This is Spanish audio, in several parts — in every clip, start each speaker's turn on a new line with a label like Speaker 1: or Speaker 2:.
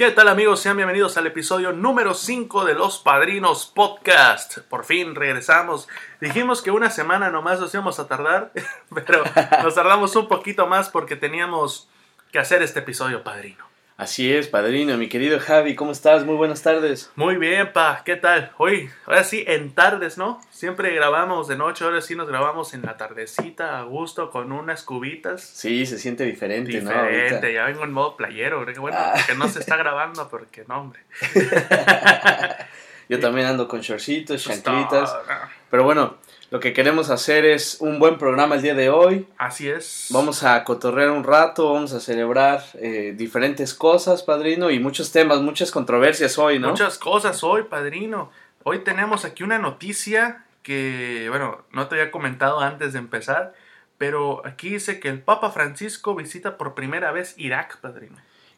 Speaker 1: ¿Qué tal amigos? Sean bienvenidos al episodio número 5 de Los Padrinos Podcast. Por fin regresamos. Dijimos que una semana nomás nos íbamos a tardar, pero nos tardamos un poquito más porque teníamos que hacer este episodio, padrino.
Speaker 2: Así es, padrino, mi querido Javi, ¿cómo estás? Muy buenas tardes.
Speaker 1: Muy bien, pa, ¿qué tal? Hoy, ahora sí, en tardes, ¿no? Siempre grabamos de noche, ahora sí nos grabamos en la tardecita, a gusto, con unas cubitas.
Speaker 2: Sí, se siente diferente, ¿no?
Speaker 1: Diferente, ya vengo en modo playero, qué bueno,
Speaker 2: Ah.
Speaker 1: que no se está grabando, porque no, hombre.
Speaker 2: Yo también ando con shortcitos,
Speaker 1: Pues,
Speaker 2: chanclitas.
Speaker 1: no,
Speaker 2: Pero bueno, lo que queremos hacer es un buen programa el día de hoy.
Speaker 1: Así es.
Speaker 2: Vamos a cotorrear un rato, vamos a celebrar eh, diferentes cosas, padrino, y muchos temas, muchas controversias hoy, ¿no?
Speaker 1: Muchas cosas hoy, padrino. Hoy tenemos aquí una noticia que, bueno, no te había comentado antes de empezar, pero aquí dice que el Papa Francisco visita por primera vez Irak, padrino.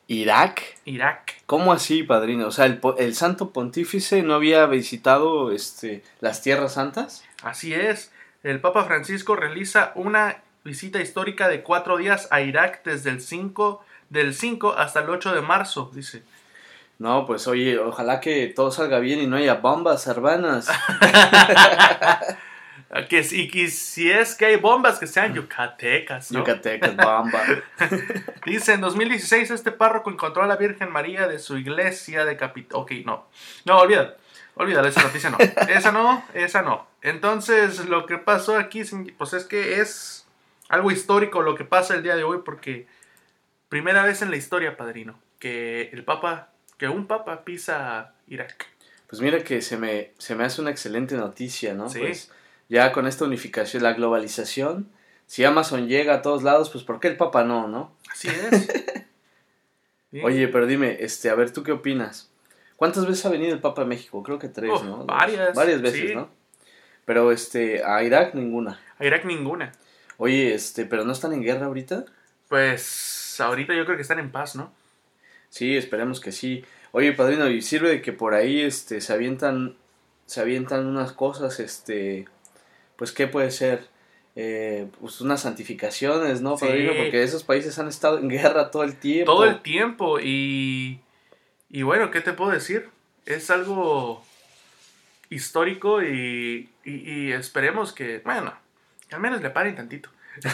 Speaker 2: Irak.
Speaker 1: Irak.
Speaker 2: ¿Cómo así, padrino? O sea, el, el santo pontífice no había visitado este, las tierras santas.
Speaker 1: Así es. El Papa Francisco realiza una visita histórica de cuatro días a Irak desde el 5, del 5 hasta el 8 de marzo, dice.
Speaker 2: No, pues oye, ojalá que todo salga bien y no haya bombas hermanas.
Speaker 1: Que, si- y que si es que hay bombas que sean yucatecas, ¿no?
Speaker 2: Yucatecas, bomba.
Speaker 1: Dice, en 2016 este párroco encontró a la Virgen María de su iglesia de capitán. Ok, no. No, olvídalo. Olvídalo, esa noticia no. Esa no, esa no. Entonces, lo que pasó aquí, pues es que es algo histórico lo que pasa el día de hoy porque primera vez en la historia, padrino, que el papa, que un papa pisa Irak.
Speaker 2: Pues mira que se me, se me hace una excelente noticia, ¿no?
Speaker 1: Sí.
Speaker 2: Pues ya con esta unificación, la globalización, si Amazon llega a todos lados, pues ¿por qué el Papa no, no?
Speaker 1: Así es.
Speaker 2: Oye, pero dime, este, a ver, ¿tú qué opinas? ¿Cuántas veces ha venido el Papa a México? Creo que tres,
Speaker 1: Oh,
Speaker 2: ¿no?
Speaker 1: Varias,
Speaker 2: Varias veces,
Speaker 1: sí.
Speaker 2: ¿no? Pero este, a Irak ninguna.
Speaker 1: A Irak ninguna.
Speaker 2: Oye, este, pero no están en guerra ahorita?
Speaker 1: Pues ahorita yo creo que están en paz, ¿no?
Speaker 2: Sí, esperemos que sí. Oye, padrino, y sirve de que por ahí este se avientan se avientan unas cosas este pues qué puede ser eh, pues unas santificaciones, ¿no,
Speaker 1: Sí.
Speaker 2: padrino? Porque esos países han estado en guerra todo el tiempo.
Speaker 1: todo el tiempo y y bueno qué te puedo decir es algo histórico y, y, y esperemos que bueno que al menos le paren tantito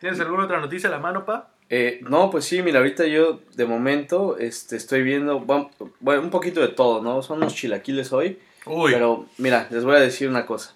Speaker 1: ¿Tienes alguna otra noticia a la mano, pa?
Speaker 2: Eh, no, pues sí, mira, ahorita yo de momento este estoy viendo bueno, un poquito de todo, ¿no? Son unos chilaquiles hoy,
Speaker 1: Uy,
Speaker 2: pero mira, les voy a decir una cosa.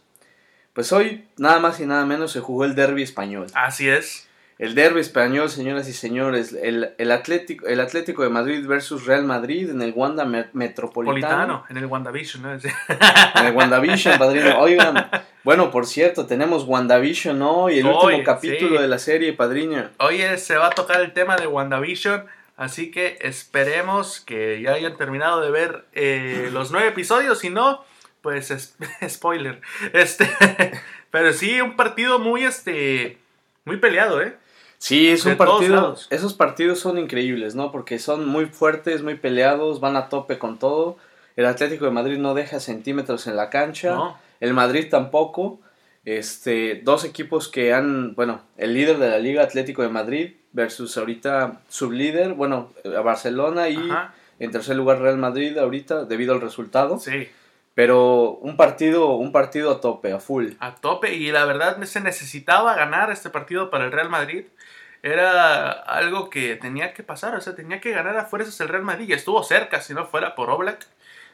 Speaker 2: Pues hoy nada más y nada menos se jugó el derby español.
Speaker 1: así es.
Speaker 2: El derby español, señoras y señores, el, el, Atlético, el Atlético de Madrid versus Real Madrid en el Wanda Me- Metropolitano.
Speaker 1: Politano, en el WandaVision, ¿no?
Speaker 2: En el WandaVision, padrino. Oigan, bueno, por cierto, tenemos WandaVision hoy, el último capítulo
Speaker 1: sí.
Speaker 2: de la serie, padrino.
Speaker 1: Oye, se va a tocar el tema de WandaVision, así que esperemos que ya hayan terminado de ver eh, los nueve episodios, si no, pues es- spoiler. Este, pero sí, un partido muy, este, muy peleado, ¿eh?
Speaker 2: Sí, es
Speaker 1: De
Speaker 2: un partido. Esos partidos son increíbles, ¿no? Porque son muy fuertes, muy peleados, van a tope con todo. El Atlético de Madrid no deja centímetros en la cancha.
Speaker 1: ¿No?
Speaker 2: El Madrid tampoco. Este, dos equipos que han, bueno, el líder de la Liga Atlético de Madrid versus ahorita sublíder, bueno, a Barcelona y
Speaker 1: Ajá,
Speaker 2: en tercer lugar Real Madrid ahorita debido al resultado.
Speaker 1: sí,
Speaker 2: Pero un partido, un partido a tope, a full.
Speaker 1: a tope. Y la verdad se necesitaba ganar este partido para el Real Madrid. Era algo que tenía que pasar, o sea, tenía que ganar a fuerzas el Real Madrid. Y estuvo cerca, si no fuera por Oblak.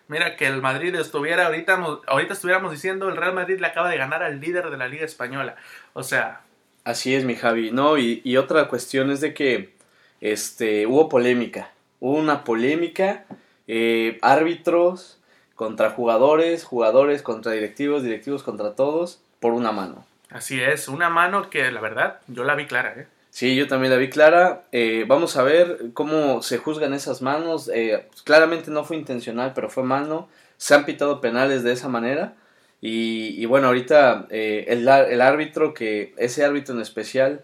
Speaker 1: Mira que el Madrid estuviera ahorita, ahorita estuviéramos diciendo el Real Madrid le acaba de ganar al líder de la Liga Española. O sea,
Speaker 2: Así es, mi Javi. No, y, y otra cuestión es de que este, hubo polémica. Hubo una polémica. eh, árbitros contra jugadores, jugadores contra directivos, directivos contra todos, por una mano.
Speaker 1: así es, una mano que la verdad yo la vi clara, ¿eh?
Speaker 2: Sí, yo también la vi clara. Eh, vamos a ver cómo se juzgan esas manos. Eh, claramente no fue intencional, pero fue mano. Se han pitado penales de esa manera. Y, y bueno, ahorita eh, el, el árbitro, que ese árbitro en especial,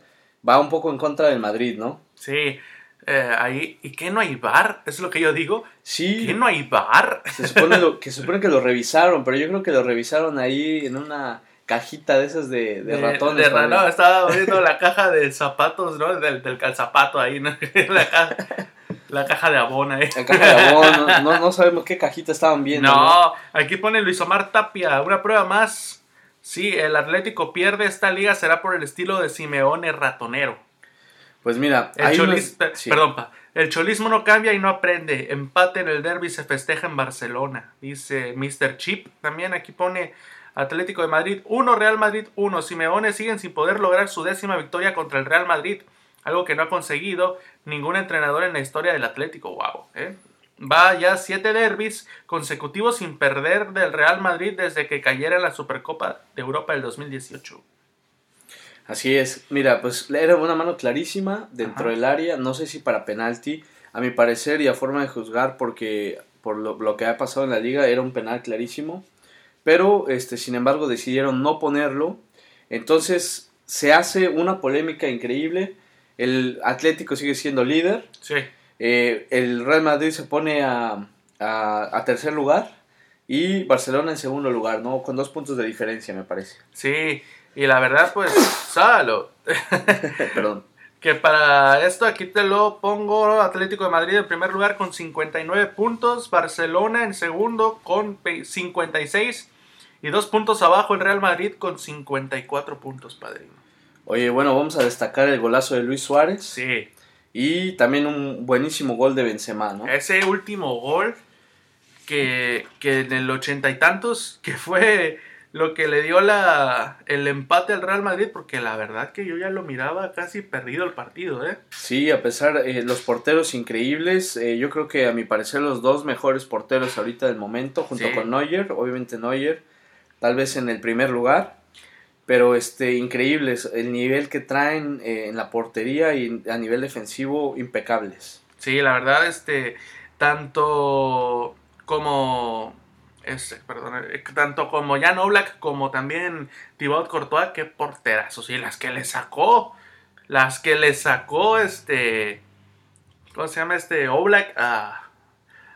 Speaker 2: va un poco en contra del Madrid, ¿no?
Speaker 1: Sí, eh, ahí, ¿y qué no hay bar? Es lo que yo digo.
Speaker 2: Sí,
Speaker 1: ¿Qué no hay bar?
Speaker 2: se supone, lo, que se supone que lo revisaron, pero yo creo que lo revisaron ahí en una cajita de esas de, de ratones.
Speaker 1: de ra-
Speaker 2: padre.
Speaker 1: no, estaba viendo la caja de zapatos, ¿no? Del, del calzapato ahí, ¿no? la caja. La caja de abona, eh.
Speaker 2: La caja de abono, no, no sabemos qué cajita estaban viendo.
Speaker 1: No, aquí pone Luis Omar Tapia, una prueba más. Sí, el Atlético pierde esta liga será por el estilo de Simeone ratonero.
Speaker 2: Pues mira,
Speaker 1: El
Speaker 2: hay
Speaker 1: cholis-
Speaker 2: unos-
Speaker 1: per-
Speaker 2: sí.
Speaker 1: Perdón, pa. El cholismo no cambia y no aprende. Empate en el derby se festeja en Barcelona. Dice Mr. Chip. También aquí pone Atlético de Madrid 1, Real Madrid 1. Simeone siguen sin poder lograr su décima victoria contra el Real Madrid. Algo que no ha conseguido ningún entrenador en la historia del Atlético. Wow. ¿eh? Va ya siete derbis consecutivos sin perder del Real Madrid desde que cayera en la Supercopa de Europa del 2018.
Speaker 2: Así es, mira, pues era una mano clarísima dentro
Speaker 1: Ajá.
Speaker 2: del área, no sé si para penalti, a mi parecer y a forma de juzgar porque por lo, lo que ha pasado en la liga era un penal clarísimo, pero este sin embargo decidieron no ponerlo, entonces se hace una polémica increíble, el Atlético sigue siendo líder,
Speaker 1: Sí.
Speaker 2: eh, el Real Madrid se pone a, a- a tercer lugar y Barcelona en segundo lugar, ¿no? Con dos puntos de diferencia me parece,
Speaker 1: Sí. Y la verdad, pues, sábalo.
Speaker 2: perdón.
Speaker 1: Que para esto aquí te lo pongo Atlético de Madrid en primer lugar con 59 puntos, Barcelona en segundo con pe- 56 y dos puntos abajo el Real Madrid con 54 puntos, padrino.
Speaker 2: Oye, bueno, vamos a destacar el golazo de Luis Suárez
Speaker 1: Sí,
Speaker 2: y también un buenísimo gol de Benzema, ¿no?
Speaker 1: ese último gol que, que en el ochenta y tantos, que fue lo que le dio la, el empate al Real Madrid, porque la verdad que yo ya lo miraba casi perdido el partido, ¿eh?
Speaker 2: Sí, a pesar eh, los porteros increíbles, eh, yo creo que a mi parecer los dos mejores porteros ahorita del momento, junto
Speaker 1: Sí.
Speaker 2: con Neuer, obviamente Neuer, tal vez en el primer lugar, pero este increíbles el nivel que traen eh, en la portería y a nivel defensivo impecables.
Speaker 1: Sí, la verdad, este, tanto como, este, perdón, eh, tanto como Jan Oblak como también Thibaut Courtois, qué porterazos, y las que le sacó, las que le sacó, este, ¿cómo se llama este Oblak a,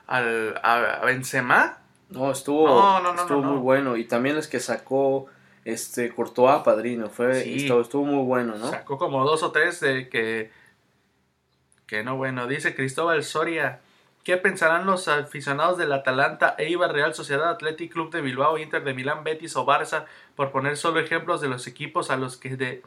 Speaker 1: al, a Benzema?
Speaker 2: No, estuvo,
Speaker 1: No, no, no,
Speaker 2: estuvo muy bueno y también los que sacó este Courtois, padrino, fue
Speaker 1: Sí.
Speaker 2: estuvo, estuvo muy bueno, ¿no?
Speaker 1: Sacó como dos o tres de que, que no, bueno, dice Cristóbal Soria. ¿Qué pensarán los aficionados del Atalanta, Eibar, Real Sociedad, Athletic Club de Bilbao, Inter de Milán, Betis o Barça, por poner solo ejemplos de los equipos a los que de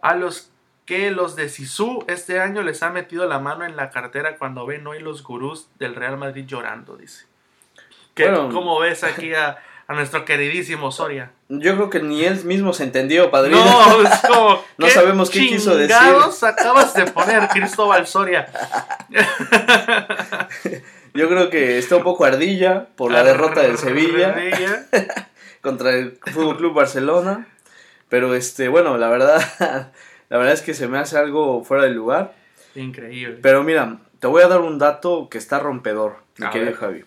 Speaker 1: a los que los de Sisu este año les ha metido la mano en la cartera cuando ven hoy los gurús del Real Madrid llorando, dice. ¿Qué,
Speaker 2: Bueno.
Speaker 1: ¿Cómo ves aquí a, a nuestro queridísimo Soria?
Speaker 2: Yo creo que ni él mismo se entendió, padrino.
Speaker 1: No, es como.
Speaker 2: No sabemos qué quiso decir.
Speaker 1: acabas de poner, Cristóbal Soria?
Speaker 2: Yo creo que está un poco ardilla por la derrota del Sevilla contra el Fútbol Club Barcelona. Pero este, bueno, la verdad, la verdad es que se me hace algo fuera de lugar.
Speaker 1: Increíble.
Speaker 2: Pero mira, te voy a dar un dato que está rompedor, mi
Speaker 1: A
Speaker 2: querido
Speaker 1: ver.
Speaker 2: Javi.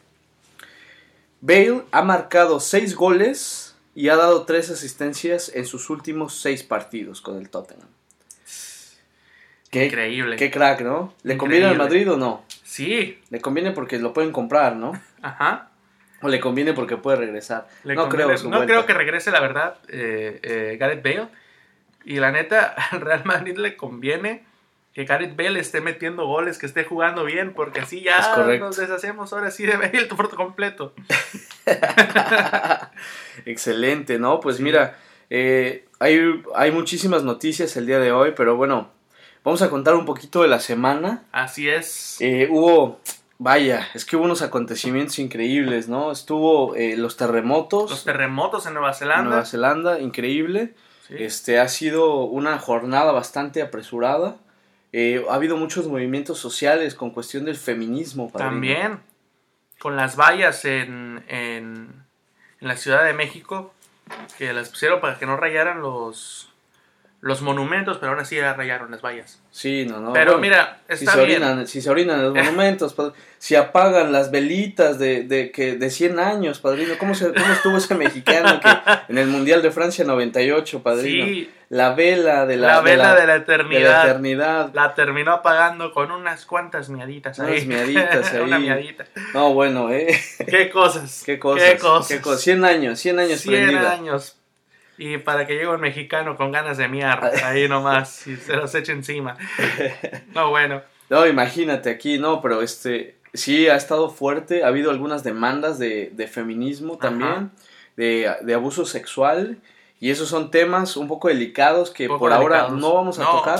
Speaker 2: Bale ha marcado 6 goles y ha dado 3 asistencias en sus últimos 6 partidos con el Tottenham. Qué,
Speaker 1: Increíble.
Speaker 2: qué crack, ¿no? ¿Le conviene al. Madrid o no?
Speaker 1: Sí,
Speaker 2: Le conviene porque lo pueden comprar, ¿no?
Speaker 1: ajá.
Speaker 2: O le conviene porque puede regresar.
Speaker 1: Le
Speaker 2: no
Speaker 1: conviene-
Speaker 2: creo
Speaker 1: no creo que regrese, la verdad, eh, eh, Gareth Bale. Y la neta, al Real Madrid le conviene que Gareth Bale esté metiendo goles, que esté jugando bien, porque así ya nos deshacemos ahora sí de Bale por completo.
Speaker 2: Excelente, ¿no? Pues mira, eh, hay, hay muchísimas noticias el día de hoy, pero bueno, vamos a contar un poquito de la semana.
Speaker 1: Así es.
Speaker 2: Eh, hubo, vaya, es que hubo unos acontecimientos increíbles, ¿no? Estuvo eh, los terremotos
Speaker 1: Los terremotos en Nueva
Speaker 2: en
Speaker 1: Zelanda.
Speaker 2: Nueva Zelanda, increíble.
Speaker 1: Sí.
Speaker 2: Este ha sido una jornada bastante apresurada. Eh, ha habido muchos movimientos sociales con cuestión del feminismo. padrino.
Speaker 1: También con las vallas en, en, en la Ciudad de México, que las pusieron para que no rayaran los, los monumentos, pero aún así ya rayaron las vallas.
Speaker 2: Sí, no, no.
Speaker 1: pero
Speaker 2: bueno,
Speaker 1: mira,
Speaker 2: si
Speaker 1: está
Speaker 2: se,
Speaker 1: bien.
Speaker 2: orinan, si se orinan los monumentos, padre- si apagan las velitas de, de, que, de 100 años, padrino. ¿Cómo, se, ¿Cómo estuvo ese mexicano que en el Mundial de Francia 98, padrino?
Speaker 1: Sí,
Speaker 2: La vela de la,
Speaker 1: la, vela de la,
Speaker 2: de
Speaker 1: eternidad.
Speaker 2: la eternidad.
Speaker 1: La terminó apagando con unas cuantas miaditas ahí.
Speaker 2: Unas miaditas
Speaker 1: Una
Speaker 2: ahí.
Speaker 1: miadita.
Speaker 2: No, bueno, ¿eh?
Speaker 1: Qué cosas.
Speaker 2: Qué cosas.
Speaker 1: Qué cosas.
Speaker 2: qué cosas. 100 años, 100 años
Speaker 1: 100
Speaker 2: prendida.
Speaker 1: años. Y para que llegue un mexicano con ganas de miar ahí nomás y se los eche encima. No, bueno.
Speaker 2: No, imagínate aquí, no, pero este, sí ha estado fuerte, ha habido algunas demandas de, de feminismo también, de, de abuso sexual, y esos son temas un poco delicados que
Speaker 1: Poco
Speaker 2: por ahora no vamos a
Speaker 1: No.
Speaker 2: tocar,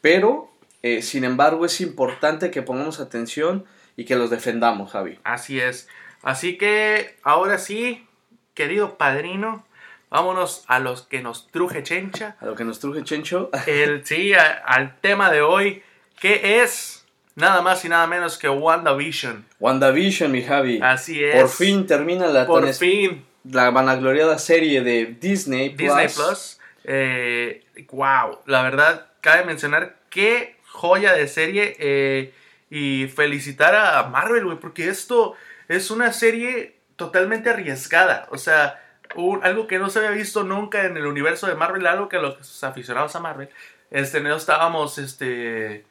Speaker 2: pero eh, sin embargo es importante que pongamos atención y que los defendamos, Javi.
Speaker 1: Así es. Así que ahora sí, querido padrino, vámonos a los que nos truje chencha.
Speaker 2: A lo que nos truje Chencho.
Speaker 1: El, sí, a- al tema de hoy, que es nada más y nada menos que WandaVision.
Speaker 2: WandaVision, mi Javi.
Speaker 1: Así es.
Speaker 2: Por fin termina la,
Speaker 1: Por
Speaker 2: tan
Speaker 1: fin,
Speaker 2: la vanagloriada serie de Disney Plus.
Speaker 1: Disney Plus. Eh, wow, la verdad, cabe mencionar qué joya de serie. eh, y felicitar a Marvel, güey, porque esto es una serie totalmente arriesgada. O sea, un- algo que no se había visto nunca en el universo de Marvel, algo que los aficionados a Marvel, este, no estábamos, este,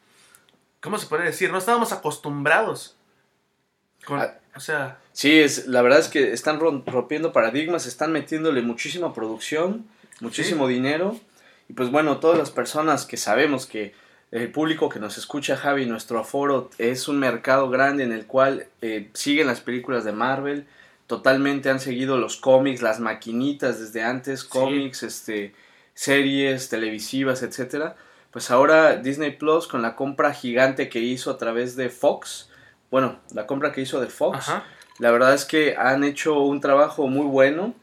Speaker 1: ¿cómo se puede decir? No estábamos acostumbrados. Con-
Speaker 2: Ah.
Speaker 1: o sea,
Speaker 2: Sí, es, la verdad es que están rom- rompiendo paradigmas, están metiéndole muchísima producción, muchísimo dinero. Y pues bueno, todas las personas que sabemos que el público que nos escucha, Javi, nuestro aforo es un mercado grande en el cual eh, siguen las películas de Marvel, totalmente han seguido los cómics, las maquinitas desde antes, cómics, este, series televisivas, etcétera. Pues ahora Disney Plus con la compra gigante que hizo a través de Fox, bueno, la compra que hizo de Fox,
Speaker 1: ajá.
Speaker 2: la verdad es que han hecho un trabajo muy bueno.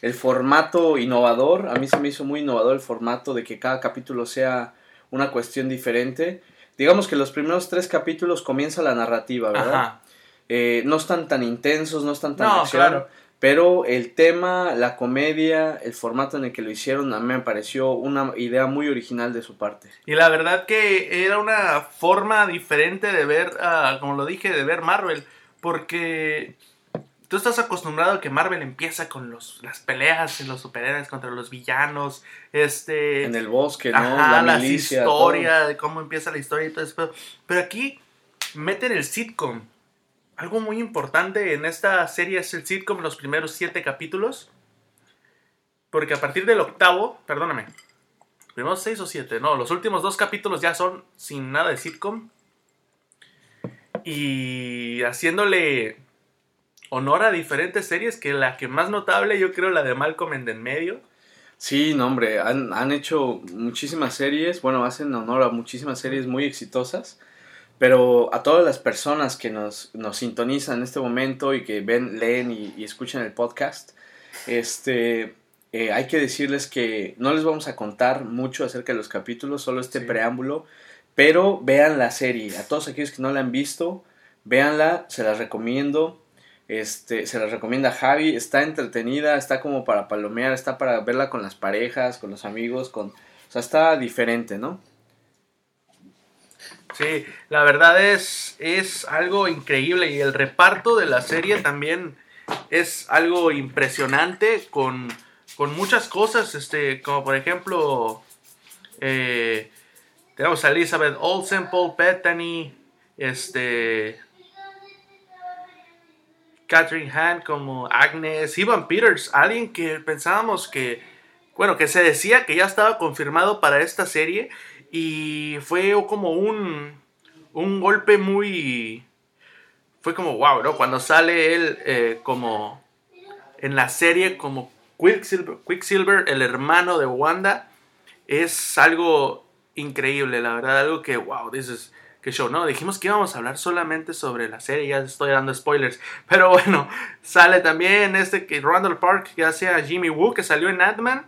Speaker 2: El formato innovador, a mí se me hizo muy innovador el formato de que cada capítulo sea una cuestión diferente. Digamos que los primeros tres capítulos comienza la narrativa, ¿verdad?
Speaker 1: Ajá.
Speaker 2: Eh, no están tan intensos, no están tan
Speaker 1: No,
Speaker 2: acción,
Speaker 1: claro.
Speaker 2: pero el tema, la comedia, el formato en el que lo hicieron, a mí me pareció una idea muy original de su parte.
Speaker 1: Y la verdad que era una forma diferente de ver, como lo dije, de ver Marvel. Porque tú estás acostumbrado a que Marvel empieza con los, las peleas en los superhéroes contra los villanos. Este.
Speaker 2: En el bosque, ¿no?
Speaker 1: Ajá,
Speaker 2: la
Speaker 1: historias, de cómo empieza la historia y todo eso. Pero aquí meten el sitcom. Algo muy importante en esta serie es el sitcom, los primeros siete capítulos. Porque a partir del octavo, perdóname, primeros seis o siete, no, los últimos dos capítulos ya son sin nada de sitcom. Y haciéndole honor a diferentes series, que la que más notable yo creo la de Malcolm en en medio.
Speaker 2: Sí, no, hombre, han, han hecho muchísimas series, bueno, hacen honor a muchísimas series muy exitosas, pero a todas las personas que nos, nos sintonizan en este momento y que ven, leen y, y escuchan el podcast, este, eh, hay que decirles que no les vamos a contar mucho acerca de los capítulos, solo este
Speaker 1: Sí.
Speaker 2: preámbulo, pero vean la serie, a todos aquellos que no la han visto, véanla, se las recomiendo. Este, se las recomienda Javi, está entretenida, está como para palomear, está para verla con las parejas, con los amigos, con, o sea, está diferente, ¿no?
Speaker 1: Sí, la verdad es, es algo increíble y el reparto de la serie también es algo impresionante con, con muchas cosas, este, como por ejemplo, eh, tenemos a Elizabeth Olsen, Paul Bettany, este, Catherine Hahn como Agnes, Ivan Peters, alguien que pensábamos que, bueno, que se decía que ya estaba confirmado para esta serie y fue como un, un golpe muy... Fue como, wow, ¿no? Cuando sale él eh, como en la serie como Quicksilver, Quicksilver, el hermano de Wanda, es algo increíble, la verdad, algo que, wow, dices, que show, ¿no? Dijimos que íbamos a hablar solamente sobre la serie, ya estoy dando spoilers, pero bueno, sale también este que Randall Park, ya sea Jimmy Woo, que salió en Ant-Man,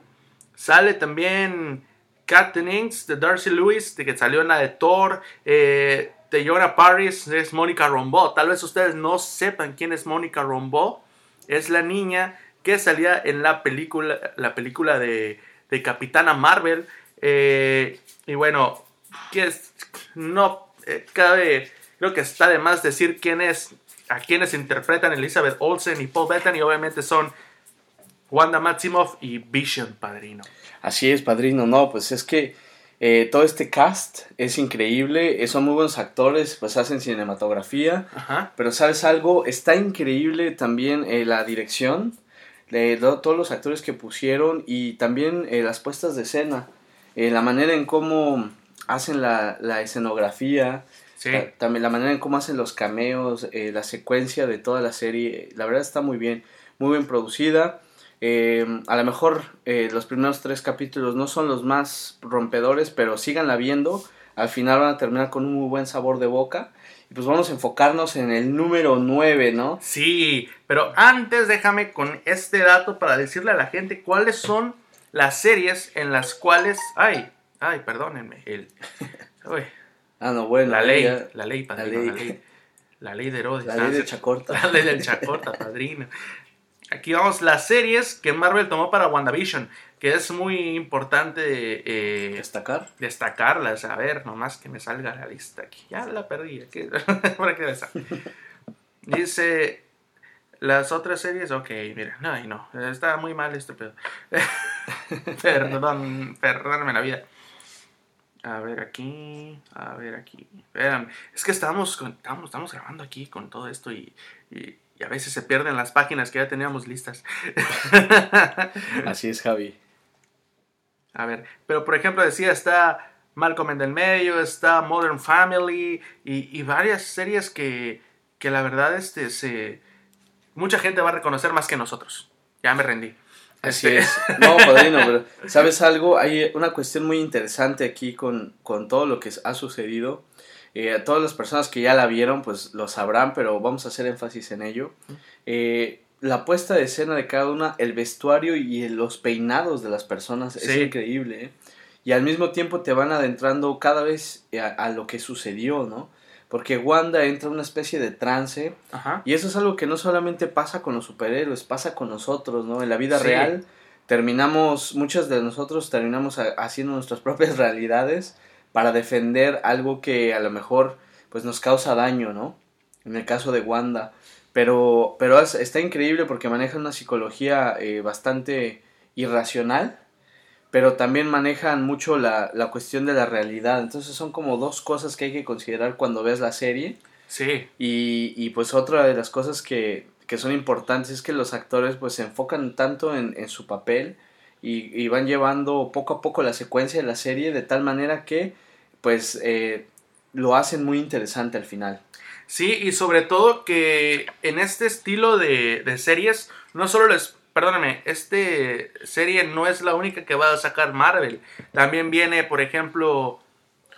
Speaker 1: sale también Kat Dennings de Darcy Lewis, de que salió en la de Thor, eh, de Jonah Paris, es Mónica Rambeau, tal vez ustedes no sepan quién es Mónica Rambeau, es la niña que salía en la película, la película de, Capitana Marvel, eh, y bueno, que no eh, cabe, creo que está de más decir quién es, a quienes interpretan Elizabeth Olsen y Paul Bettany, obviamente son Wanda Maximoff y Vision, padrino.
Speaker 2: Así es, padrino, no, pues es que eh, todo este cast es increíble, eh, son muy buenos actores, pues hacen cinematografía,
Speaker 1: Ajá.
Speaker 2: pero sabes algo, está increíble también eh, la dirección, de to- todos los actores que pusieron y también eh, las puestas de escena, eh, la manera en cómo hacen la, la escenografía,
Speaker 1: Sí.
Speaker 2: Ta- También la manera en cómo hacen los cameos, eh, la secuencia de toda la serie, la verdad está muy bien, muy bien producida. Eh, a lo mejor eh, los primeros tres capítulos no son los más rompedores, pero síganla viendo. Al final van a terminar con un muy buen sabor de boca. Y pues vamos a enfocarnos en el número 9, ¿no?
Speaker 1: Sí, pero antes déjame con este dato para decirle a la gente cuáles son las series en las cuales... Ay, ay, perdónenme. El, uy,
Speaker 2: Ah, no, bueno.
Speaker 1: la ley,
Speaker 2: ya-
Speaker 1: la ley, padrino,
Speaker 2: ley.
Speaker 1: la ley. La ley de Herodes.
Speaker 2: La
Speaker 1: ah,
Speaker 2: ley de
Speaker 1: sí.
Speaker 2: Chacorta.
Speaker 1: La ley del Chacorta, padrino. Aquí vamos, las series que Marvel tomó para WandaVision, que es muy importante eh,
Speaker 2: Destacar.
Speaker 1: destacarlas. A ver, nomás que me salga la lista aquí. Ya la perdí. Aquí. Aquí debe estar. Dice las otras series. Ok, mira, no, no. Está muy mal este pedo. Perdón, perdóname la vida. A ver aquí, a ver aquí. Espérame. Es que estamos, con- estamos, estamos grabando aquí con todo esto y, y- y a veces se pierden las páginas que ya teníamos listas.
Speaker 2: Así es, Javi.
Speaker 1: A ver, pero por ejemplo decía, está Malcolm en el medio, está Modern Family y, y varias series que, que la verdad este, se, mucha gente va a reconocer más que nosotros. Ya me rendí.
Speaker 2: Así
Speaker 1: Este,
Speaker 2: es. No, padrino, pero ¿sabes algo? Hay una cuestión muy interesante aquí con, con todo lo que ha sucedido. Eh, a todas las personas que ya la vieron, pues lo sabrán, pero vamos a hacer énfasis en ello. Eh, la puesta de escena de cada una, el vestuario y los peinados de las personas es
Speaker 1: Sí.
Speaker 2: increíble. ¿eh? Y al mismo tiempo te van adentrando cada vez a, a lo que sucedió, ¿no? Porque Wanda entra en una especie de trance
Speaker 1: Ajá.
Speaker 2: y eso es algo que no solamente pasa con los superhéroes, pasa con nosotros, ¿no? En la vida
Speaker 1: Sí.
Speaker 2: real terminamos, muchos de nosotros terminamos ha- haciendo nuestras propias realidades para defender algo que a lo mejor pues nos causa daño, ¿no? En el caso de Wanda. Pero, pero es- está increíble porque maneja una psicología eh, bastante irracional, pero también manejan mucho la, la cuestión de la realidad. Entonces son como dos cosas que hay que considerar cuando ves la serie.
Speaker 1: Sí,
Speaker 2: Y, y pues otra de las cosas que, que son importantes es que los actores pues se enfocan tanto en, en su papel y, y van llevando poco a poco la secuencia de la serie de tal manera que pues eh, lo hacen muy interesante al final.
Speaker 1: sí, y sobre todo que en este estilo de, de series, no solo les, perdóname, este serie no es la única que va a sacar Marvel. También viene, por ejemplo,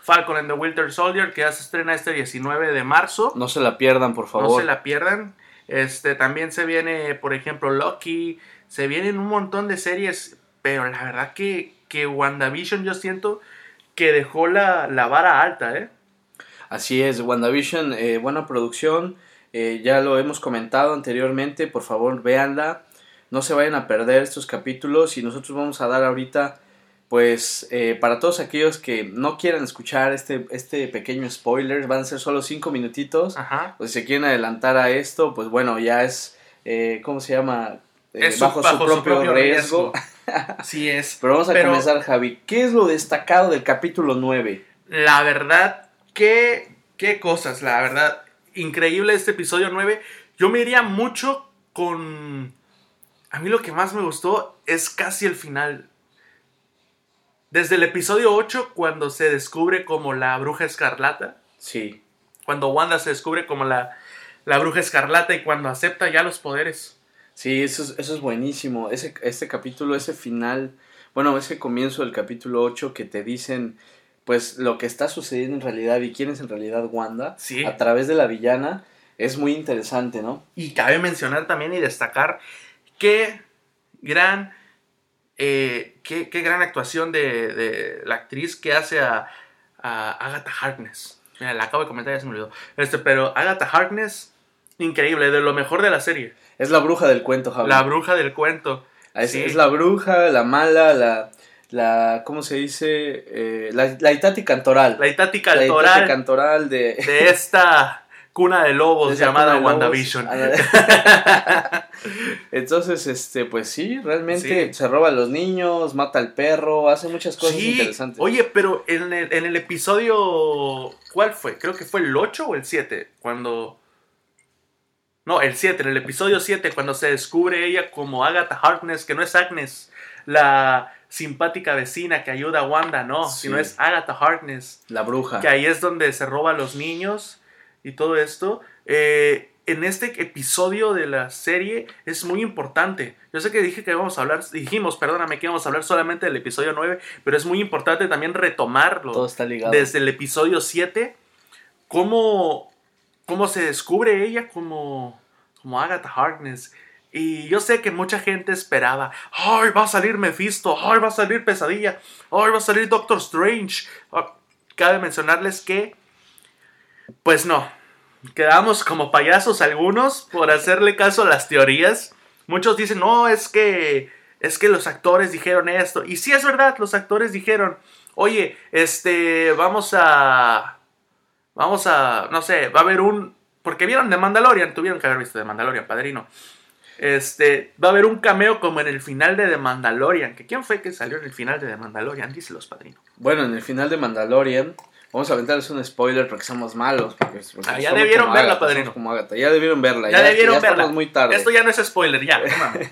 Speaker 1: Falcon and the Winter Soldier, que ya se estrena este 19 de marzo.
Speaker 2: No se la pierdan, por
Speaker 1: No
Speaker 2: favor.
Speaker 1: se la pierdan. Este, también se viene, por ejemplo, Loki. Se vienen un montón de series. Pero la verdad que, que WandaVision yo siento que dejó la, la vara alta, ¿eh?
Speaker 2: Así es, WandaVision, eh, buena producción, eh, ya lo hemos comentado anteriormente, por favor véanla, no se vayan a perder estos capítulos y nosotros vamos a dar ahorita, pues eh, para todos aquellos que no quieran escuchar este, este pequeño spoiler, van a ser solo 5 minutitos,
Speaker 1: Ajá.
Speaker 2: pues si se quieren adelantar a esto, pues bueno, ya es, eh, ¿cómo se llama? Eh,
Speaker 1: Es su-
Speaker 2: bajo, su propio, riesgo.
Speaker 1: Así es.
Speaker 2: Pero vamos a
Speaker 1: Pero-
Speaker 2: comenzar, Javi. ¿Qué es lo destacado del capítulo 9?
Speaker 1: La verdad, qué, qué cosas, la verdad. Increíble este episodio 9. Yo me iría mucho con... A mí lo que más me gustó es casi el final. Desde el episodio 8, cuando se descubre como la bruja escarlata.
Speaker 2: Sí,
Speaker 1: Cuando Wanda se descubre como la, la bruja escarlata y cuando acepta ya los poderes.
Speaker 2: Sí, eso es, eso es buenísimo. Ese, este capítulo, ese final, bueno, ese comienzo del capítulo 8 que te dicen, pues, lo que está sucediendo en realidad y quién es en realidad Wanda,
Speaker 1: Sí.
Speaker 2: a través de la villana, es muy interesante, ¿no?
Speaker 1: Y cabe mencionar también y destacar qué gran, eh, qué, qué gran actuación de, de la actriz que hace a, a Agatha Harkness. Mira, la acabo de comentar, ya se me olvidó. Este, pero Agatha Harkness, increíble, de lo mejor de la serie.
Speaker 2: Es la bruja del cuento, Javi.
Speaker 1: La bruja del cuento.
Speaker 2: es,
Speaker 1: sí.
Speaker 2: es la bruja, la mala, la, la ¿cómo se dice? Eh, la, la Itati Cantoral.
Speaker 1: La Itati
Speaker 2: La Itati
Speaker 1: Cantoral
Speaker 2: Cantoral de...
Speaker 1: de esta cuna de lobos
Speaker 2: de
Speaker 1: llamada
Speaker 2: lobos.
Speaker 1: WandaVision.
Speaker 2: Entonces, este, pues sí, realmente
Speaker 1: Sí.
Speaker 2: se roba a los niños, mata al perro, hace muchas cosas
Speaker 1: Sí,
Speaker 2: interesantes.
Speaker 1: oye, pero en el, en el episodio. ¿Cuál fue? Creo que fue el 8 o el 7. Cuando. No, el 7, en el episodio 7, cuando se descubre ella como Agatha Harkness, que no es Agnes, la simpática vecina que ayuda a Wanda, no,
Speaker 2: Sí.
Speaker 1: sino es Agatha Harkness,
Speaker 2: La bruja.
Speaker 1: que ahí es donde se roba a los niños y todo esto. Eh, en este episodio de la serie es muy importante. Yo sé que dije que íbamos a hablar, dijimos, perdóname, que íbamos a hablar solamente del episodio 9, pero es muy importante también retomarlo
Speaker 2: Todo está ligado.
Speaker 1: desde el episodio 7, cómo, cómo se descubre ella como, como Agatha Harkness. Y yo sé que mucha gente esperaba, ¡ay, va a salir Mephisto! ¡ay, va a salir Pesadilla! ¡ay, va a salir Doctor Strange! Ah, Cabe mencionarles que, pues no, quedamos como payasos algunos por hacerle caso a las teorías. Muchos dicen, no, es que, es que los actores dijeron esto. Y sí es verdad, los actores dijeron, oye, este, vamos a, vamos a, no sé, va a haber un, porque vieron de Mandalorian, tuvieron que haber visto de Mandalorian, padrino. Este, va a haber un cameo como en el final de The Mandalorian. ¿Que ¿Quién fue que salió en el final de The Mandalorian? Díselos, padrino.
Speaker 2: Bueno, en el final de Mandalorian, vamos a aventarles un spoiler porque somos malos. Porque, porque
Speaker 1: Ah, ya debieron verla,
Speaker 2: Agatha,
Speaker 1: padrino.
Speaker 2: como Agatha. Ya debieron verla.
Speaker 1: Ya, debieron
Speaker 2: ya
Speaker 1: verla.
Speaker 2: muy tarde.
Speaker 1: Esto ya no es spoiler, ya.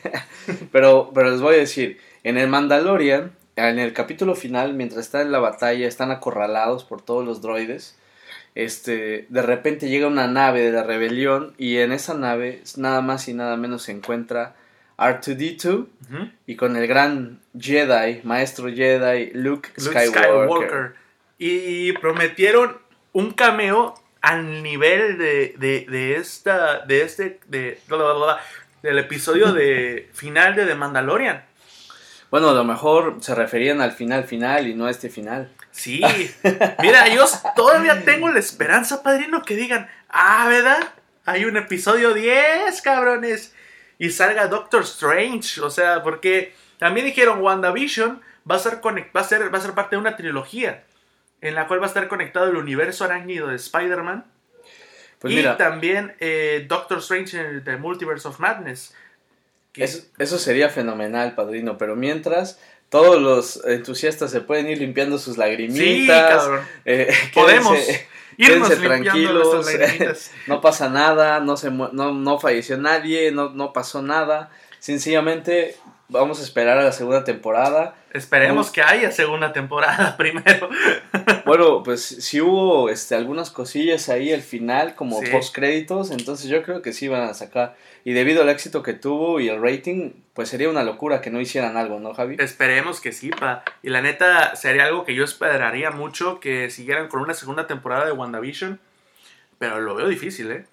Speaker 2: Pero, pero les voy a decir, en el Mandalorian, en el capítulo final, mientras están en la batalla, están acorralados por todos los droides. Este, de repente llega una nave de la rebelión y en esa nave nada más y nada menos se encuentra R2D2
Speaker 1: Ujú.
Speaker 2: y con el gran Jedi, maestro Jedi Luke,
Speaker 1: Luke
Speaker 2: Skywalker.
Speaker 1: Skywalker. Y prometieron un cameo al nivel de, de, de esta, de este, de, bla, bla, bla, bla, del episodio de final de The Mandalorian.
Speaker 2: Bueno, a lo mejor se referían al final final y no a este final.
Speaker 1: Sí, mira, yo todavía tengo la esperanza, padrino, que digan, ah, ¿verdad? Hay un episodio 10, cabrones. Y salga Doctor Strange, o sea, porque también dijeron WandaVision va a ser, va a ser, va a ser parte de una trilogía en la cual va a estar conectado el universo arácnido de Spider-Man
Speaker 2: Pues
Speaker 1: y
Speaker 2: mira,
Speaker 1: también eh, Doctor Strange en el The Multiverse of Madness. que-
Speaker 2: Eso, eso sería fenomenal, padrino, pero mientras todos los entusiastas se pueden ir limpiando sus
Speaker 1: sí,
Speaker 2: lagrimitas.
Speaker 1: cabrón.
Speaker 2: eh,
Speaker 1: Podemos
Speaker 2: quédense-
Speaker 1: irnos
Speaker 2: quédense
Speaker 1: lagrimitas.
Speaker 2: no pasa nada, no, se no, no falleció nadie, no, no pasó nada. Sencillamente vamos a esperar a la segunda temporada.
Speaker 1: Esperemos que haya segunda temporada primero.
Speaker 2: Bueno, pues sí hubo este, algunas cosillas ahí al final, como
Speaker 1: Sí.
Speaker 2: post créditos, entonces yo creo que sí van a sacar. Y debido al éxito que tuvo y el rating, pues sería una locura que no hicieran algo, ¿no, Javi?
Speaker 1: Esperemos que sí, pa. Y la neta, sería algo que yo esperaría mucho que siguieran con una segunda temporada de WandaVision. Pero lo veo difícil, ¿eh?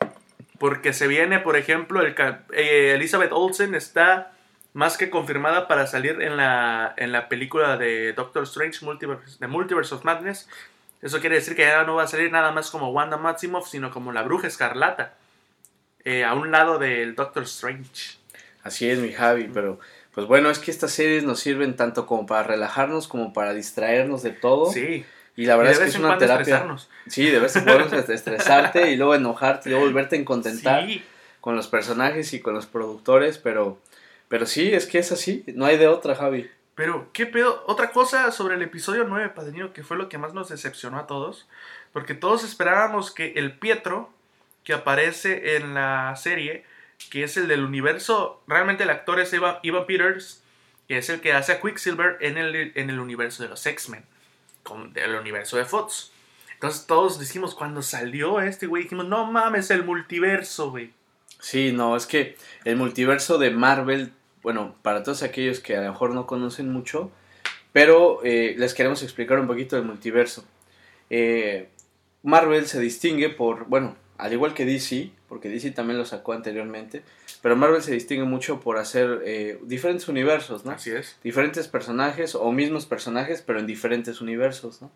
Speaker 1: Porque se viene, por ejemplo, el eh, Elizabeth Olsen está más que confirmada para salir en la, en la película de Doctor Strange, Multiverse, The Multiverse of Madness. Eso quiere decir que ya no va a salir nada más como Wanda Maximoff, sino como la Bruja Escarlata. Eh, a un lado del Doctor Strange.
Speaker 2: Así es, mi Javi, pero pues bueno, es que estas series nos sirven tanto como para relajarnos como para distraernos de todo.
Speaker 1: Sí.
Speaker 2: Y la
Speaker 1: Y
Speaker 2: verdad es que es una terapia.
Speaker 1: estresarnos.
Speaker 2: Sí, de vez en cuando est- estresarte y luego enojarte y luego volverte a contentar
Speaker 1: Sí.
Speaker 2: con los personajes y con los productores, pero pero sí, es que es así, no hay de otra, Javi.
Speaker 1: Pero, ¿qué pedo? Otra cosa sobre el episodio 9, Padrino, que fue lo que más nos decepcionó a todos. Porque todos esperábamos que el Pietro, que aparece en la serie, que es el del universo, realmente el actor es Evan, Evan Peters, que es el que hace a Quicksilver en el, en el universo de los X-Men, del universo de Fox. Entonces todos decimos, cuando salió este güey, dijimos, no mames, el multiverso, güey.
Speaker 2: Sí, no, es que el multiverso de Marvel, bueno, para todos aquellos que a lo mejor no conocen mucho, pero eh, les queremos explicar un poquito del multiverso. Eh, Marvel se distingue por, bueno, al igual que DC, porque DC también lo sacó anteriormente, pero Marvel se distingue mucho por hacer eh, diferentes universos, ¿no?
Speaker 1: Así es.
Speaker 2: diferentes personajes o mismos personajes, pero en diferentes universos, ¿no?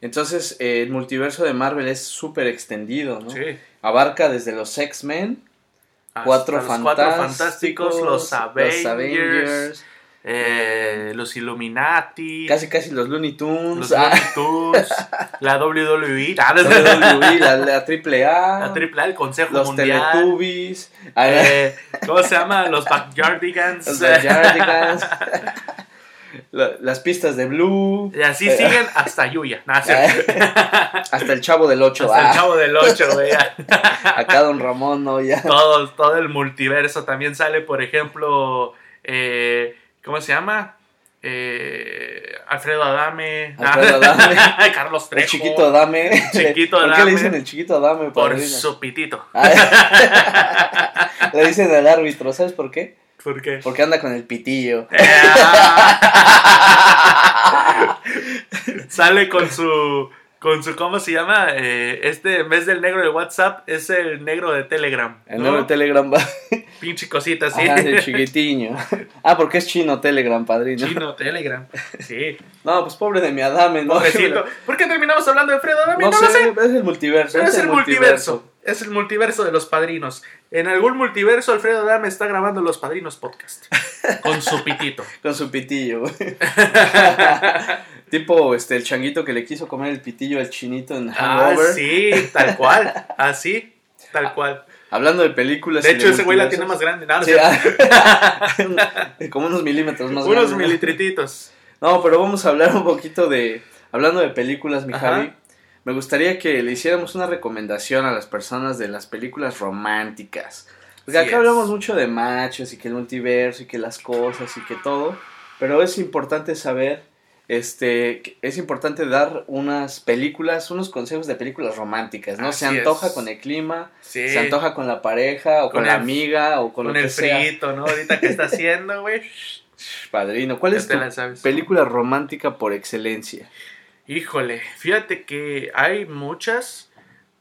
Speaker 2: Entonces, eh, el multiverso de Marvel es súper extendido, ¿no?
Speaker 1: Sí.
Speaker 2: Abarca desde los X-Men, Cuatro
Speaker 1: los
Speaker 2: Fantásticos,
Speaker 1: Cuatro Fantásticos, los Avengers,
Speaker 2: Avengers,
Speaker 1: eh, los Illuminati,
Speaker 2: casi casi los Looney Tunes,
Speaker 1: los
Speaker 2: ah,
Speaker 1: Looney Tunes, la WWE, ah,
Speaker 2: WWE, la, la Triple A,
Speaker 1: la AAA, el Consejo
Speaker 2: los
Speaker 1: Mundial,
Speaker 2: Teletubbies, ah,
Speaker 1: eh, ¿cómo se llama? Los Backyardigans.
Speaker 2: los Backyardigans, la- las pistas de Blue,
Speaker 1: Y así siguen hasta Yuya. No,
Speaker 2: hasta el Chavo del 8,
Speaker 1: hasta el Chavo del 8, güey.
Speaker 2: acá Don Ramón, ¿no? Ya.
Speaker 1: todo, todo el multiverso. También sale, por ejemplo, eh, ¿cómo se llama? eh, Alfredo Adame,
Speaker 2: Alfredo Adame.
Speaker 1: Carlos Trejo,
Speaker 2: El chiquito Adame.
Speaker 1: Chiquito
Speaker 2: ¿Por qué
Speaker 1: Adame.
Speaker 2: le dicen el chiquito Adame?
Speaker 1: por
Speaker 2: padrino?
Speaker 1: su pitito.
Speaker 2: Ah, le dicen al árbitro, ¿sabes por qué?
Speaker 1: ¿Por qué?
Speaker 2: Porque anda con el pitillo.
Speaker 1: Sale con su con su ¿cómo se llama? Eh, este en vez del negro de WhatsApp es el negro de Telegram.
Speaker 2: El
Speaker 1: ¿no?
Speaker 2: nuevo Telegram va.
Speaker 1: Pinche cosita.
Speaker 2: Ajá, el chiquitiño. Ah, porque es chino Telegram, padrino.
Speaker 1: Chino Telegram. Sí.
Speaker 2: No, pues pobre de mi Adame, ¿no?
Speaker 1: Pobrecito. ¿Por qué terminamos hablando de Fredo Adame?
Speaker 2: No,
Speaker 1: No, lo
Speaker 2: sé,
Speaker 1: sé.
Speaker 2: es el multiverso.
Speaker 1: Es, el multiverso. Es el multiverso de los padrinos. En algún multiverso, Alfredo Adame está grabando Los Padrinos Podcast. Con su pitito.
Speaker 2: Con su pitillo. güey. tipo este el changuito que le quiso comer el pitillo al chinito en
Speaker 1: Ah,
Speaker 2: Hangover.
Speaker 1: sí, tal cual. Así, tal cual.
Speaker 2: Hablando de películas.
Speaker 1: De hecho, ese güey la tiene más grande. No, no
Speaker 2: Sí, ah. Como unos milímetros más
Speaker 1: Unos
Speaker 2: grande, ¿no?
Speaker 1: militrititos.
Speaker 2: No, pero vamos a hablar un poquito de. Hablando de películas, mi. Javi. Me gustaría que le hiciéramos una recomendación a las personas de las películas románticas. Porque
Speaker 1: Así
Speaker 2: acá
Speaker 1: es.
Speaker 2: hablamos mucho de machos y que el multiverso y que las cosas y que todo. Pero es importante saber. Este, es importante dar unas películas, unos consejos de películas románticas, ¿no? se antoja
Speaker 1: es.
Speaker 2: con el clima,
Speaker 1: Sí.
Speaker 2: se antoja con la pareja o con,
Speaker 1: Con
Speaker 2: la
Speaker 1: el-
Speaker 2: amiga o con,
Speaker 1: con
Speaker 2: lo
Speaker 1: el
Speaker 2: que sea.
Speaker 1: frito, ¿no? Ahorita que está haciendo, güey.
Speaker 2: Padrino, ¿cuál
Speaker 1: Ya
Speaker 2: es tu película romántica por excelencia?
Speaker 1: Híjole, fíjate que hay muchas,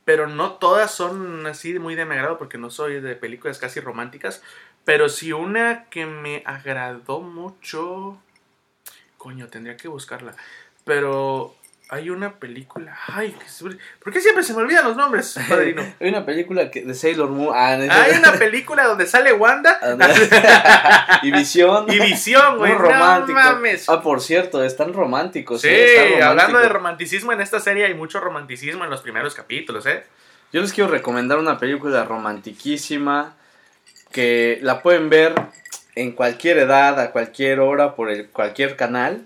Speaker 1: pero no todas son así muy de mi agrado porque no soy de películas casi románticas. Pero sí una que me agradó mucho. Coño, tendría que buscarla. Pero hay una película. Ay, ¿por qué siempre se me olvidan los nombres, padrino?
Speaker 2: Hay una película que, de Sailor Moon. Ah, no,
Speaker 1: Hay una película donde sale Wanda
Speaker 2: y Visión.
Speaker 1: y Visión, güey. No mames.
Speaker 2: Ah, por cierto, están románticos.
Speaker 1: Sí.
Speaker 2: Está romántico.
Speaker 1: hablando de romanticismo en esta serie hay mucho romanticismo en los primeros capítulos, ¿eh?
Speaker 2: Yo les quiero recomendar una película romantiquísima que la pueden ver en cualquier edad, a cualquier hora, por el, cualquier canal.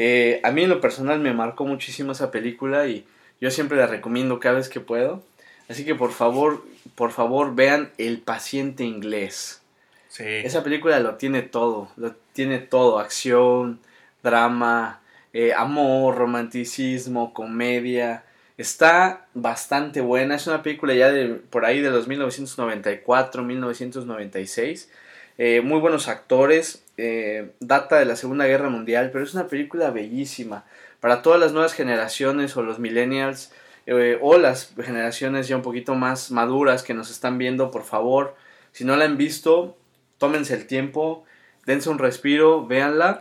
Speaker 2: Eh, a mí en lo personal me marcó muchísimo esa película y yo siempre la recomiendo cada vez que puedo. Así que por favor, por favor vean El paciente inglés.
Speaker 1: Sí.
Speaker 2: Esa película lo tiene todo, lo tiene todo, acción, drama, eh, amor, romanticismo, comedia. Está bastante buena, es una película ya de por ahí de los 1994, 1996. Eh, muy buenos actores, eh, data de la Segunda Guerra Mundial, pero es una película bellísima. Para todas las nuevas generaciones o los millennials eh, o las generaciones ya un poquito más maduras que nos están viendo, por favor, si no la han visto, tómense el tiempo, dense un respiro, véanla.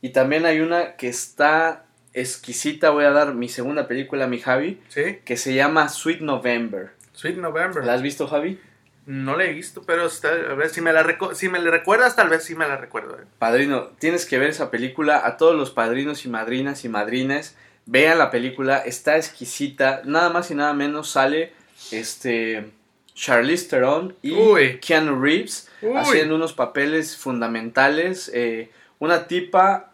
Speaker 2: Y también hay una que está exquisita, voy a dar mi segunda película a mi Javi,
Speaker 1: Sí.
Speaker 2: que se llama Sweet November.
Speaker 1: Sweet November.
Speaker 2: ¿La has visto, Javi?
Speaker 1: No la he visto, pero está, a ver si me la si me la recuerdas, tal vez sí me la recuerdo. eh.
Speaker 2: Padrino, tienes que ver esa película. A todos los padrinos y madrinas y madrines, vean la película, está exquisita. Nada más y nada menos sale este Charlize Theron y
Speaker 1: Uy.
Speaker 2: Keanu Reeves
Speaker 1: Uy.
Speaker 2: haciendo unos papeles fundamentales. eh, una tipa,